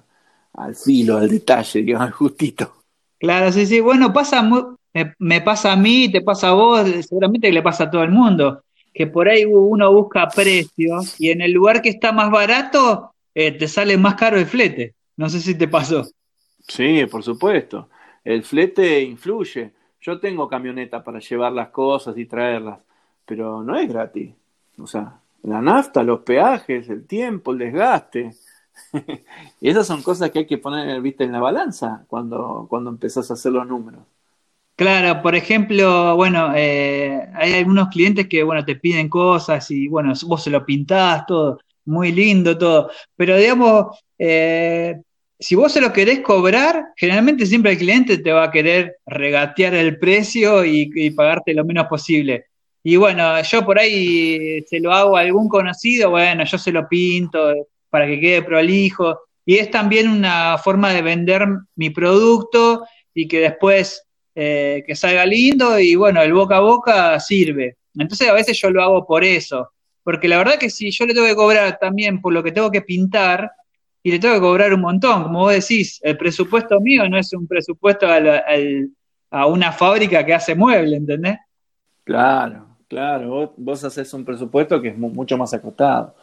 al filo, al detalle, digamos, justito. Claro, sí, sí. Bueno, pasa muy, me, pasa a mí, te pasa a vos, seguramente le pasa a todo el mundo, que por ahí uno busca precios y en el lugar que está más barato eh, te sale más caro el flete. No sé si te pasó. Sí, por supuesto. El flete influye. Yo tengo camioneta para llevar las cosas y traerlas, pero no es gratis. O sea, la nafta, los peajes, el tiempo, el desgaste. y esas son cosas que hay que poner ¿viste, en la balanza cuando, cuando empezás a hacer los números. Claro, por ejemplo, bueno, eh, hay algunos clientes que, bueno, te piden cosas y, bueno, vos se lo pintás, todo, muy lindo, todo, pero digamos, eh, si vos se lo querés cobrar, generalmente siempre el cliente te va a querer regatear el precio y, y pagarte lo menos posible. Y bueno, yo por ahí se lo hago a algún conocido, bueno, yo se lo pinto para que quede prolijo. Y es también una forma de vender mi producto y que después eh, que salga lindo y bueno, el boca a boca sirve. Entonces a veces yo lo hago por eso, porque la verdad que si yo le tengo que cobrar también por lo que tengo que pintar y le tengo que cobrar un montón, como vos decís, el presupuesto mío no es un presupuesto a, una fábrica que hace mueble, ¿entendés? Claro, claro, vos, haces un presupuesto que es mucho más acotado.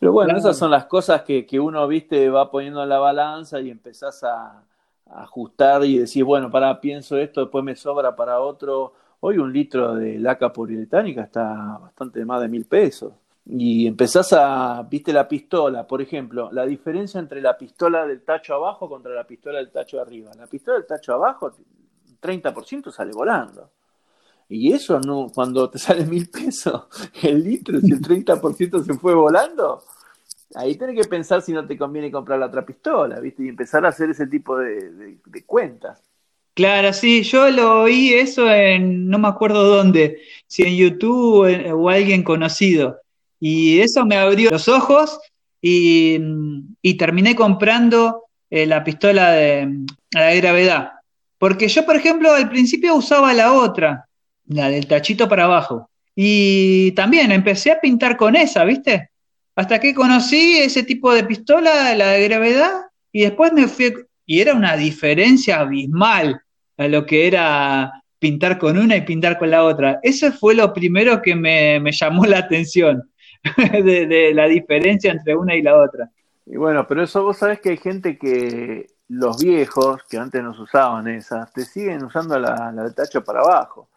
Pero bueno, esas son las cosas que, que uno, viste, va poniendo en la balanza y empezás a, ajustar y decir, bueno, para, pienso esto, después me sobra para otro. Hoy un litro de laca poliuretánica está bastante más de mil pesos. Y empezás a, viste la pistola, por ejemplo, la diferencia entre la pistola del tacho abajo contra la pistola del tacho arriba. La pistola del tacho abajo, 30% sale volando. Y eso no, cuando te sale mil pesos el litro, si el 30% se fue volando, ahí tenés que pensar si no te conviene comprar la otra pistola, ¿viste? Y empezar a hacer ese tipo de, cuentas. Claro, sí, yo lo oí eso en, no me acuerdo dónde, si en YouTube o, alguien conocido. Y eso me abrió los ojos y, terminé comprando eh, la pistola de, de gravedad. Porque yo, por ejemplo, al principio usaba la otra, la del tachito para abajo. Y también empecé a pintar con esa, ¿viste? Hasta que conocí ese tipo de pistola, la de gravedad, y después me fui, y era una diferencia abismal a lo que era pintar con una y pintar con la otra. Eso fue lo primero que me, llamó la atención, de, la diferencia entre una y la otra. Y bueno, pero eso vos sabés que hay gente que los viejos, que antes nos usaban esas, te siguen usando la, la de tacho para abajo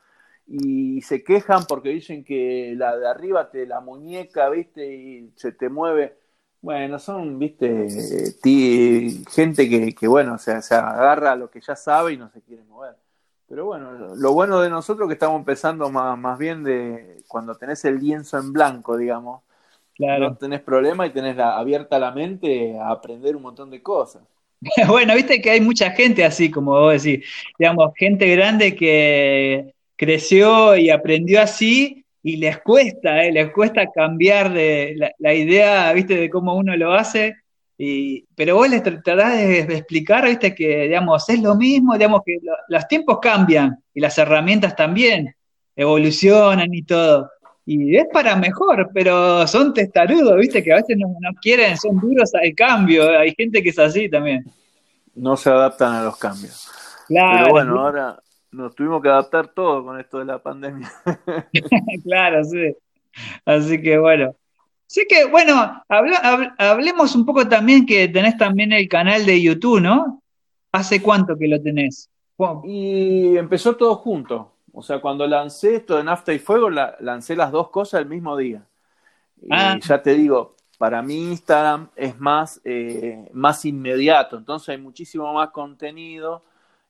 y se quejan porque dicen que la de arriba te la muñeca, ¿viste? Y se te mueve. Bueno, son, ¿viste? gente que, que bueno, se, se agarra a lo que ya sabe y no se quiere mover. Pero bueno, lo bueno de nosotros que estamos empezando más, más bien de cuando tenés el lienzo en blanco, digamos, claro. no tenés problema y tenés la, abierta la mente a aprender un montón de cosas. bueno, viste que hay mucha gente así, como vos decís, digamos, gente grande que creció y aprendió así y les cuesta, ¿eh? les cuesta cambiar de la, idea, viste, de cómo uno lo hace. Y, pero vos les tratás de, explicar, viste, que digamos, es lo mismo, digamos que los tiempos cambian y las herramientas también evolucionan y todo. Y es para mejor, pero son testarudos, viste, que a veces no, quieren, son duros al cambio. Hay gente que es así también. No se adaptan a los cambios. Claro. Pero bueno, ahora nos tuvimos que adaptar todo con esto de la pandemia. claro, sí. Así que bueno. Sí que, bueno, hablemos un poco también que tenés también el canal de YouTube, ¿no? ¿Hace cuánto que lo tenés? Y empezó todo junto. O sea, cuando lancé esto de Nafta y Fuego, lancé las dos cosas el mismo día. Y ah. ya te digo, para mí Instagram es más, eh, más inmediato, entonces hay muchísimo más contenido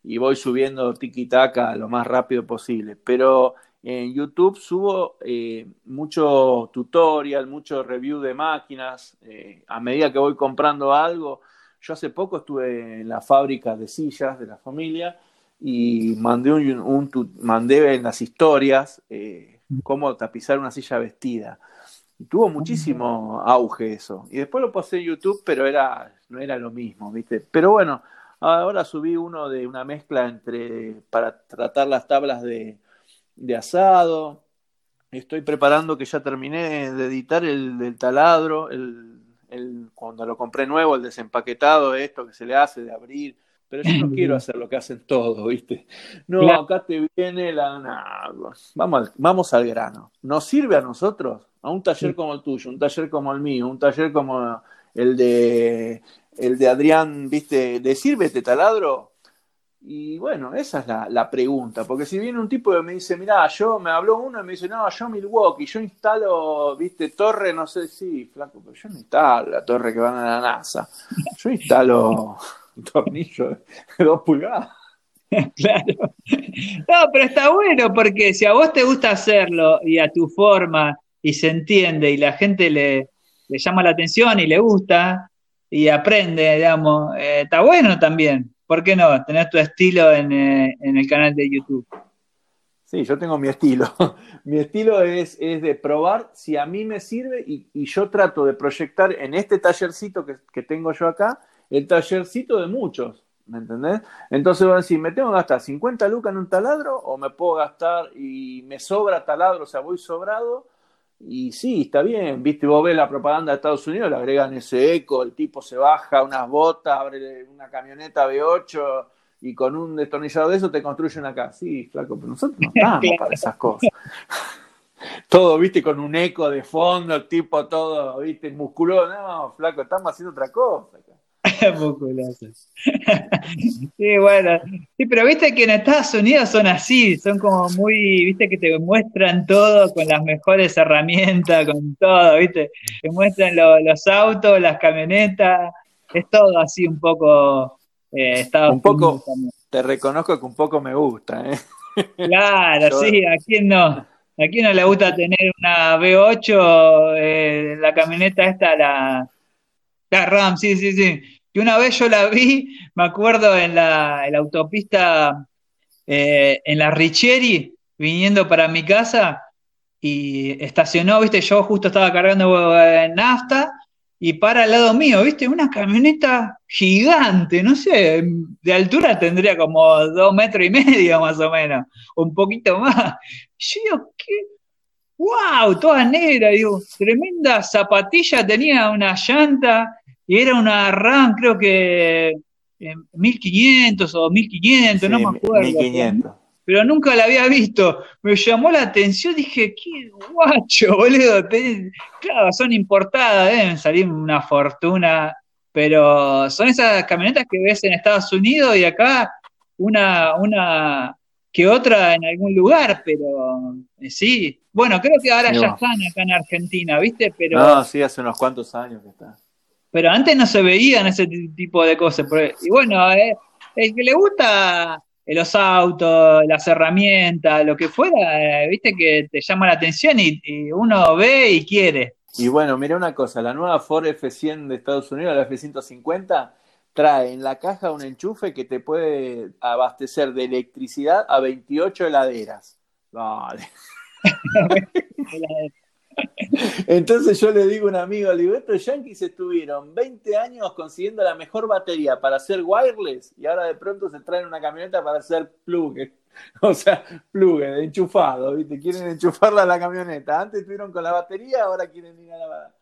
y voy subiendo tiki-taka lo más rápido posible. Pero en YouTube subo eh, mucho tutorial, mucho review de máquinas. Eh, a medida que voy comprando algo, yo hace poco estuve en la fábrica de sillas de la familia y mandé, un, mandé en las historias eh, cómo tapizar una silla vestida. Y tuvo muchísimo auge eso. Y después lo pasé en YouTube, pero era, no era lo mismo, ¿viste? Pero bueno, ahora subí uno de una mezcla entre para tratar las tablas de, de asado. Estoy preparando que ya terminé de editar el del taladro, el, el, cuando lo compré nuevo, el desempaquetado, esto que se le hace de abrir pero yo no quiero hacer lo que hacen todos, ¿viste? No, acá te viene la... vamos, al, vamos al grano. ¿Nos sirve a nosotros? A un taller como el tuyo, un taller como el mío, un taller como el de, el de Adrián, ¿viste? ¿Le sirve este taladro? Y bueno, esa es la, la, pregunta, porque si viene un tipo que me dice, mira, yo me habló uno y me dice, no, yo Milwaukee, yo instalo, viste, torre, no sé, sí, flaco, pero yo no instalo la torre que van a la NASA, yo instalo un tornillo de dos pulgadas. Claro. No, pero está bueno porque si a vos te gusta hacerlo y a tu forma y se entiende y la gente le, le llama la atención y le gusta y aprende, digamos, eh, está bueno también. ¿Por qué no? Tener tu estilo en, eh, en, el canal de YouTube. Sí, yo tengo mi estilo. mi estilo es, es, de probar si a mí me sirve y, y yo trato de proyectar en este tallercito que, que tengo yo acá, el tallercito de muchos, ¿me entendés? Entonces voy a decir, ¿me tengo que gastar 50 lucas en un taladro o me puedo gastar y me sobra taladro, o sea, voy sobrado? Y sí, está bien, viste, vos ves la propaganda de Estados Unidos, le agregan ese eco, el tipo se baja unas botas, abre una camioneta V8 y con un destornillador de eso te construye una casa. Sí, flaco, pero nosotros no estamos para esas cosas. todo, viste, con un eco de fondo, el tipo todo, viste, musculoso. No, flaco, estamos haciendo otra cosa. sí, bueno. Sí, pero viste que en Estados Unidos son así, son como muy, viste que te muestran todo con las mejores herramientas, con todo, viste. Te muestran los autos, las camionetas, es todo así un poco eh, Estados un poco, Te reconozco que un poco me gusta, ¿eh? Claro, sí, ¿a quién no? ¿A quién no le gusta tener una V8, eh, la camioneta esta, la, la RAM, sí, sí, sí. Y una vez yo la vi, me acuerdo en la, autopista, eh, en la Richieri, viniendo para mi casa, y estacionó, viste, yo justo estaba cargando eh, nafta, y para al lado mío, viste, una camioneta gigante, no sé, de altura tendría como dos metros y medio más o menos, un poquito más. Yo digo, ¿qué? ¡Wow! Toda negra, digo, tremenda zapatilla, tenía una llanta, y era una RAM, creo que 1500 eh, o 1500, no me acuerdo. 1500. Pero nunca la había visto. Me llamó la atención, dije, qué guacho, boludo. Claro, son importadas, deben salir una fortuna, pero son esas camionetas que ves en Estados Unidos y acá una, una que otra en algún lugar, pero eh, sí. Bueno, creo que ahora ya están acá en Argentina, ¿viste? Pero, no, sí, hace unos cuantos años que está pero antes no se veían ese tipo de cosas. Y bueno, eh, el que le gusta los autos, las herramientas, lo que fuera, eh, viste que te llama la atención y, uno ve y quiere. Y bueno, mira una cosa, la nueva Ford F100 de Estados Unidos, la F150, trae en la caja un enchufe que te puede abastecer de electricidad a 28 heladeras. Vale. Entonces yo le digo a un amigo, le digo, estos yankees estuvieron 20 años consiguiendo la mejor batería para hacer wireless y ahora de pronto se traen una camioneta para hacer plug, o sea, plug, enchufado, ¿viste? Quieren enchufarla a la camioneta. Antes estuvieron con la batería, ahora quieren ir a la...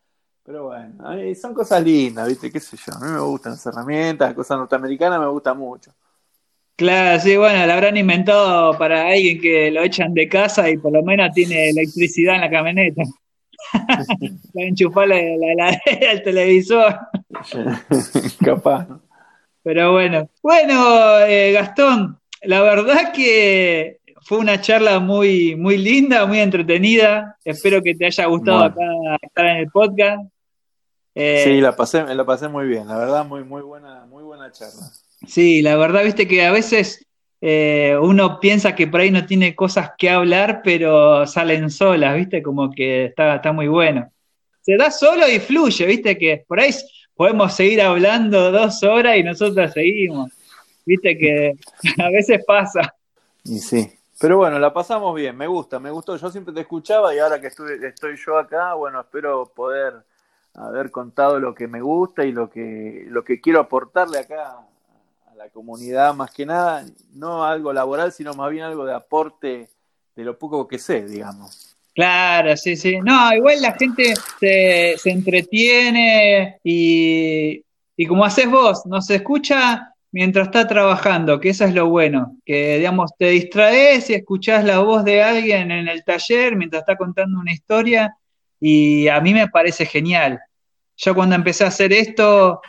Pero bueno, son cosas lindas, ¿viste? ¿Qué sé yo? A mí me gustan las herramientas, las cosas norteamericanas me gustan mucho. Claro, sí, bueno, la habrán inventado para alguien que lo echan de casa y por lo menos tiene electricidad en la camioneta. la enchufar la, la el televisor. Capaz. Pero bueno. Bueno, eh, Gastón, la verdad que fue una charla muy, muy linda, muy entretenida. Espero que te haya gustado acá estar en el podcast. Eh, sí, la pasé, la pasé muy bien, la verdad, muy, muy buena, muy buena charla. Sí, la verdad, viste que a veces eh, uno piensa que por ahí no tiene cosas que hablar, pero salen solas, ¿viste? Como que está, está muy bueno. Se da solo y fluye, ¿viste? Que por ahí podemos seguir hablando dos horas y nosotros seguimos. ¿Viste? Que a veces pasa. Y sí. Pero bueno, la pasamos bien, me gusta, me gustó. Yo siempre te escuchaba y ahora que estoy, yo acá, bueno, espero poder haber contado lo que me gusta y lo que, lo que quiero aportarle acá la comunidad más que nada, no algo laboral, sino más bien algo de aporte de lo poco que sé, digamos. Claro, sí, sí. No, igual la gente se, se entretiene y, y como haces vos, nos escucha mientras está trabajando, que eso es lo bueno, que digamos te distraes y escuchás la voz de alguien en el taller mientras está contando una historia y a mí me parece genial. Yo cuando empecé a hacer esto,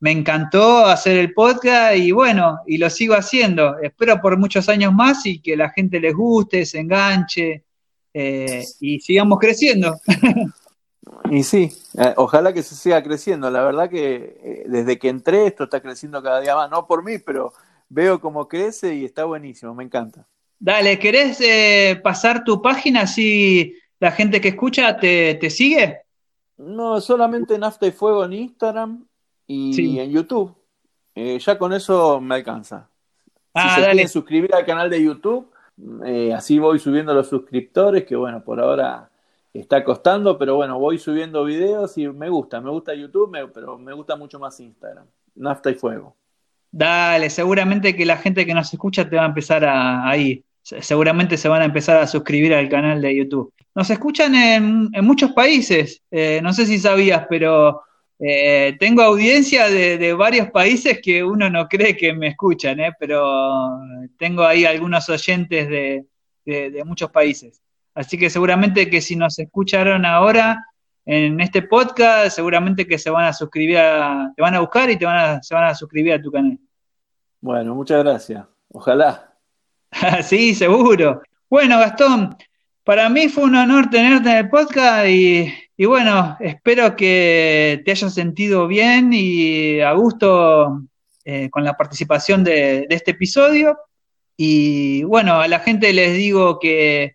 me encantó hacer el podcast y bueno, y lo sigo haciendo. Espero por muchos años más y que la gente les guste, se enganche eh, y sigamos creciendo. Y sí, eh, ojalá que se siga creciendo. La verdad que eh, desde que entré esto está creciendo cada día más, no por mí, pero veo cómo crece y está buenísimo, me encanta. Dale, ¿querés pasar tu página si la gente que escucha te, te sigue? No, solamente Nafta y Fuego en Instagram y en YouTube. Eh, ya con eso me alcanza. Ah, si se quieren suscribir al canal de YouTube, eh, así voy subiendo los suscriptores, que bueno, por ahora está costando, pero bueno, voy subiendo videos y me gusta, me gusta YouTube, pero me gusta mucho más Instagram. Nafta y fuego. Dale, seguramente que la gente que nos escucha te va a empezar a, ahí. Seguramente se van a empezar a suscribir al canal de YouTube. Nos escuchan en, muchos países, eh, no sé si sabías, pero eh, tengo audiencia de, varios países que uno no cree que me escuchan, eh, pero tengo ahí algunos oyentes de, muchos países. Así que seguramente que si nos escucharon ahora en este podcast, seguramente que se van a suscribir, te van a buscar y te van a, se van a suscribir a tu canal. Bueno, muchas gracias. Ojalá. sí, seguro. Bueno, Gastón, para mí fue un honor tenerte en el podcast y y bueno, espero que te hayas sentido bien y a gusto eh, con la participación de, este episodio. Y bueno, a la gente les digo que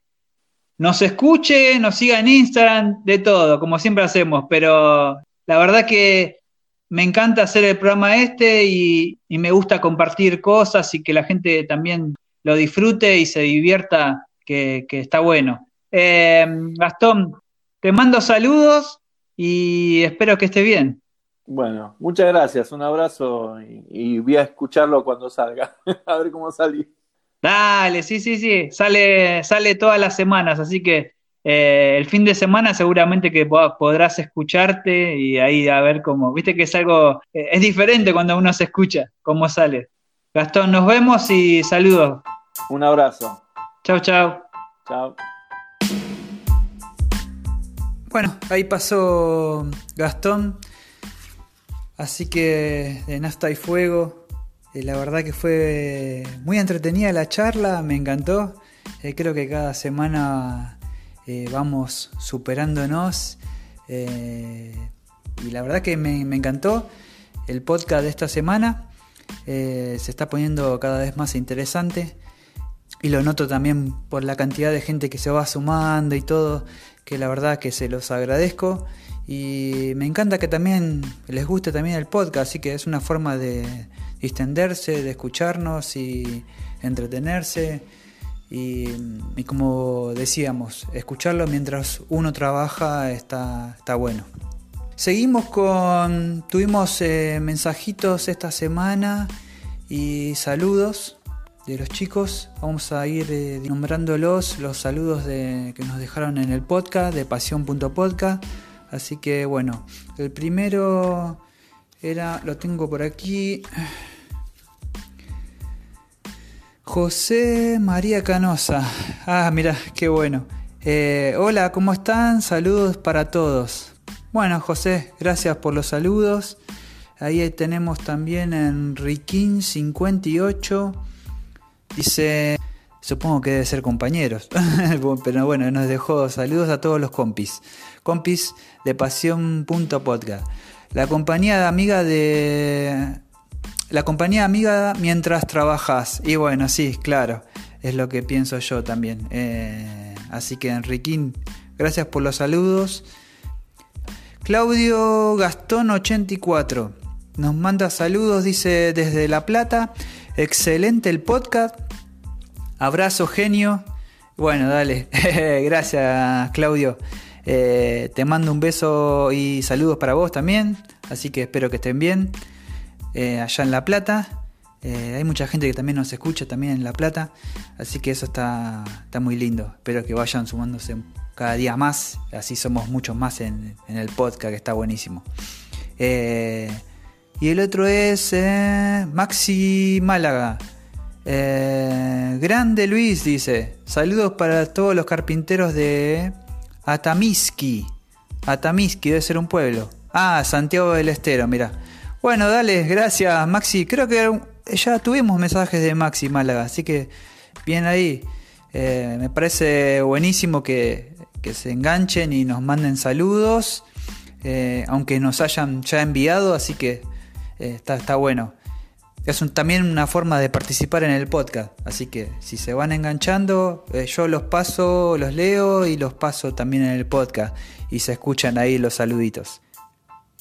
nos escuche, nos siga en Instagram, de todo, como siempre hacemos, pero la verdad que me encanta hacer el programa este y, me gusta compartir cosas y que la gente también lo disfrute y se divierta, que, está bueno. Eh, Gastón, te mando saludos y espero que esté bien. Bueno, muchas gracias, un abrazo y, voy a escucharlo cuando salga, a ver cómo salí. Dale, sí, sí, sí, sale, sale todas las semanas, así que eh, el fin de semana seguramente que podrás escucharte y ahí a ver cómo, viste que es algo, eh, es diferente cuando uno se escucha, cómo sale. Gastón, nos vemos y saludos. Un abrazo. Chao, chao. Chao. Bueno, ahí pasó Gastón. Así que de Nafta y Fuego. Eh, la verdad que fue muy entretenida la charla, me encantó. Eh, creo que cada semana eh, vamos superándonos. y la verdad que me, encantó el podcast de esta semana. se está poniendo cada vez más interesante. Y lo noto también por la cantidad de gente que se va sumando y todo que la verdad que se los agradezco Y me encanta que también les guste también el podcast, así que es una forma de distenderse, de escucharnos y entretenerse. Y, como decíamos, escucharlo mientras uno trabaja está, está bueno. Seguimos con, tuvimos eh, mensajitos esta semana y saludos de los chicos. Vamos a ir eh, nombrándolos, los saludos de, que nos dejaron en el podcast de pasión.podcast. Así que bueno, el primero era, lo tengo por aquí. José María Canosa. Ah, mira, qué bueno. Eh, hola, ¿cómo están? Saludos para todos. Bueno, José, gracias por los saludos. Ahí tenemos también Enriquín58. Dice, supongo que debe ser compañeros. Pero bueno, nos dejó saludos a todos los compis. Compis de pasión.podcast. La compañía amiga de la compañía amiga mientras trabajas. Y bueno, sí, claro, es lo que pienso yo también. Eh, así que Enriquín, gracias por los saludos. Claudio Gastón 84 nos manda saludos, dice desde La Plata. Excelente el podcast. Abrazo genio. Bueno, dale. gracias Claudio. Eh, te mando un beso y saludos para vos también. Así que espero que estén bien. Eh, allá en La Plata. Eh, hay mucha gente que también nos escucha también en La Plata, así que eso está, está muy lindo. Espero que vayan sumándose cada día más, así somos muchos más en, el podcast, que está buenísimo. Y el otro es Maxi Málaga. Grande Luis dice, saludos para todos los carpinteros de Atamiski. Atamiski debe ser un pueblo. Ah, Santiago del Estero, mira. Bueno, dale, gracias Maxi. Creo que ya tuvimos mensajes de Maxi Málaga, así que bien ahí. Eh, me parece buenísimo que, se enganchen y nos manden saludos, eh, aunque nos hayan ya enviado, así que eh, está, está, bueno. Es también una forma de participar en el podcast, así que si se van enganchando, yo los paso, los leo y los paso también en el podcast y se escuchan ahí los saluditos.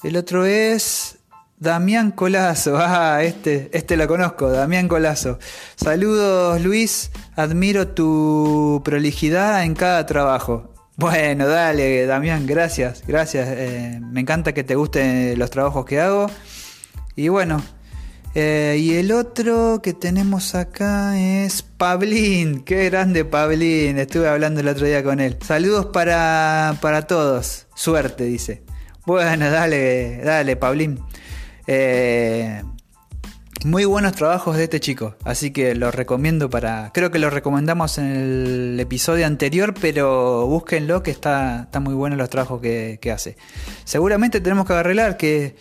El otro es Damián Colazo, ah, este, este lo conozco, Damián Colazo. Saludos Luis, admiro tu prolijidad en cada trabajo. Bueno, dale, Damián, gracias, gracias. Eh, me encanta que te gusten los trabajos que hago. Y bueno, eh, y el otro que tenemos acá es Pablín. Qué grande Pablín. Estuve hablando el otro día con él. Saludos para, para todos. Suerte, dice. Bueno, dale, dale, Pablín. Eh, muy buenos trabajos de este chico, así que lo recomiendo para... Creo que lo recomendamos en el episodio anterior, pero búsquenlo que está, está muy bueno los trabajos que, hace. Seguramente tenemos que arreglar que...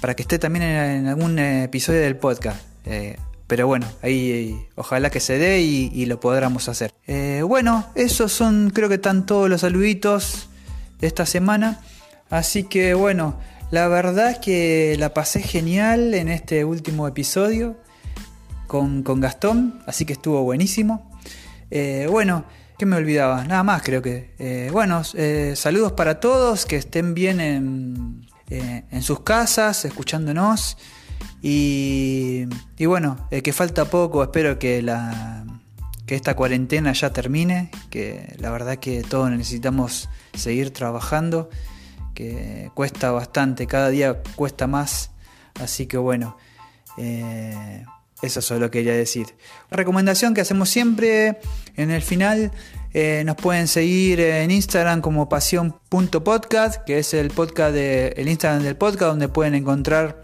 para que esté también en, algún episodio del podcast. Eh, pero bueno, ahí ojalá que se dé y, lo podamos hacer. Eh, bueno, esos son, creo que están todos los saluditos de esta semana. Así que bueno, la verdad es que la pasé genial en este último episodio con, Gastón, así que estuvo buenísimo. Eh, bueno, ¿qué me olvidaba? Nada más creo que. Eh, bueno, eh, saludos para todos, que estén bien en, en sus casas, escuchándonos. Y, y bueno, que falta poco, espero que, la, que esta cuarentena ya termine, que la verdad que todos necesitamos seguir trabajando que cuesta bastante, cada día cuesta más, así que bueno, eh, eso solo quería decir. Recomendación que hacemos siempre en el final, eh, nos pueden seguir en Instagram como pasión.podcast, que es el podcast de, el Instagram del podcast donde pueden encontrar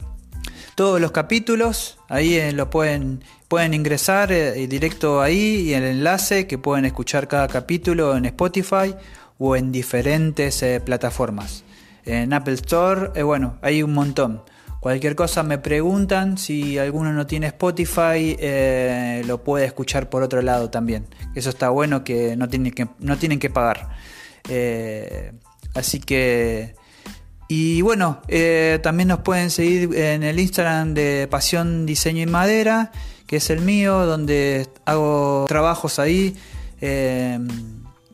todos los capítulos, ahí eh, lo pueden, pueden ingresar directo ahí y el enlace que pueden escuchar cada capítulo en Spotify o en diferentes plataformas en Apple Store, eh, bueno, hay un montón. Cualquier cosa me preguntan, si alguno no tiene Spotify, eh, lo puede escuchar por otro lado también. Eso está bueno que no tienen que, pagar. Eh, así que... Y bueno, también nos pueden seguir en el Instagram de Pasión Diseño y Madera, que es el mío, donde hago trabajos ahí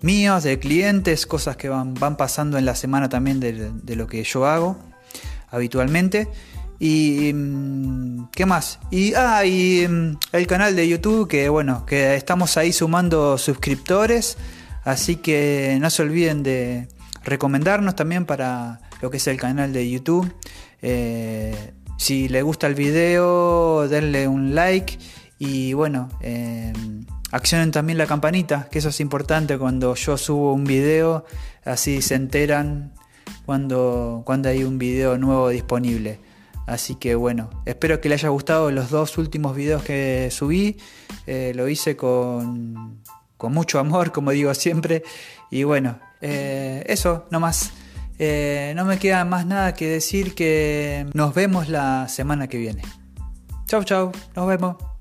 míos, de clientes, cosas que van pasando en la semana también de, lo que yo hago habitualmente. Y mm, qué más. Y ah, y mm, el canal de YouTube que bueno, que estamos ahí sumando suscriptores, así que no se olviden de recomendarnos también para lo que es el canal de YouTube. Eh, si le gusta el video, denle un like y bueno, eh, accionen también la campanita, que eso es importante cuando yo subo un video, así se enteran cuando, cuando hay un video nuevo disponible. Así que bueno, espero que les haya gustado los dos últimos videos que subí. Eh, lo hice con, con, mucho amor, como digo siempre. Y bueno, eh, eso, no más. Eh, no me queda más nada que decir que nos vemos la semana que viene. Chau, chau, nos vemos.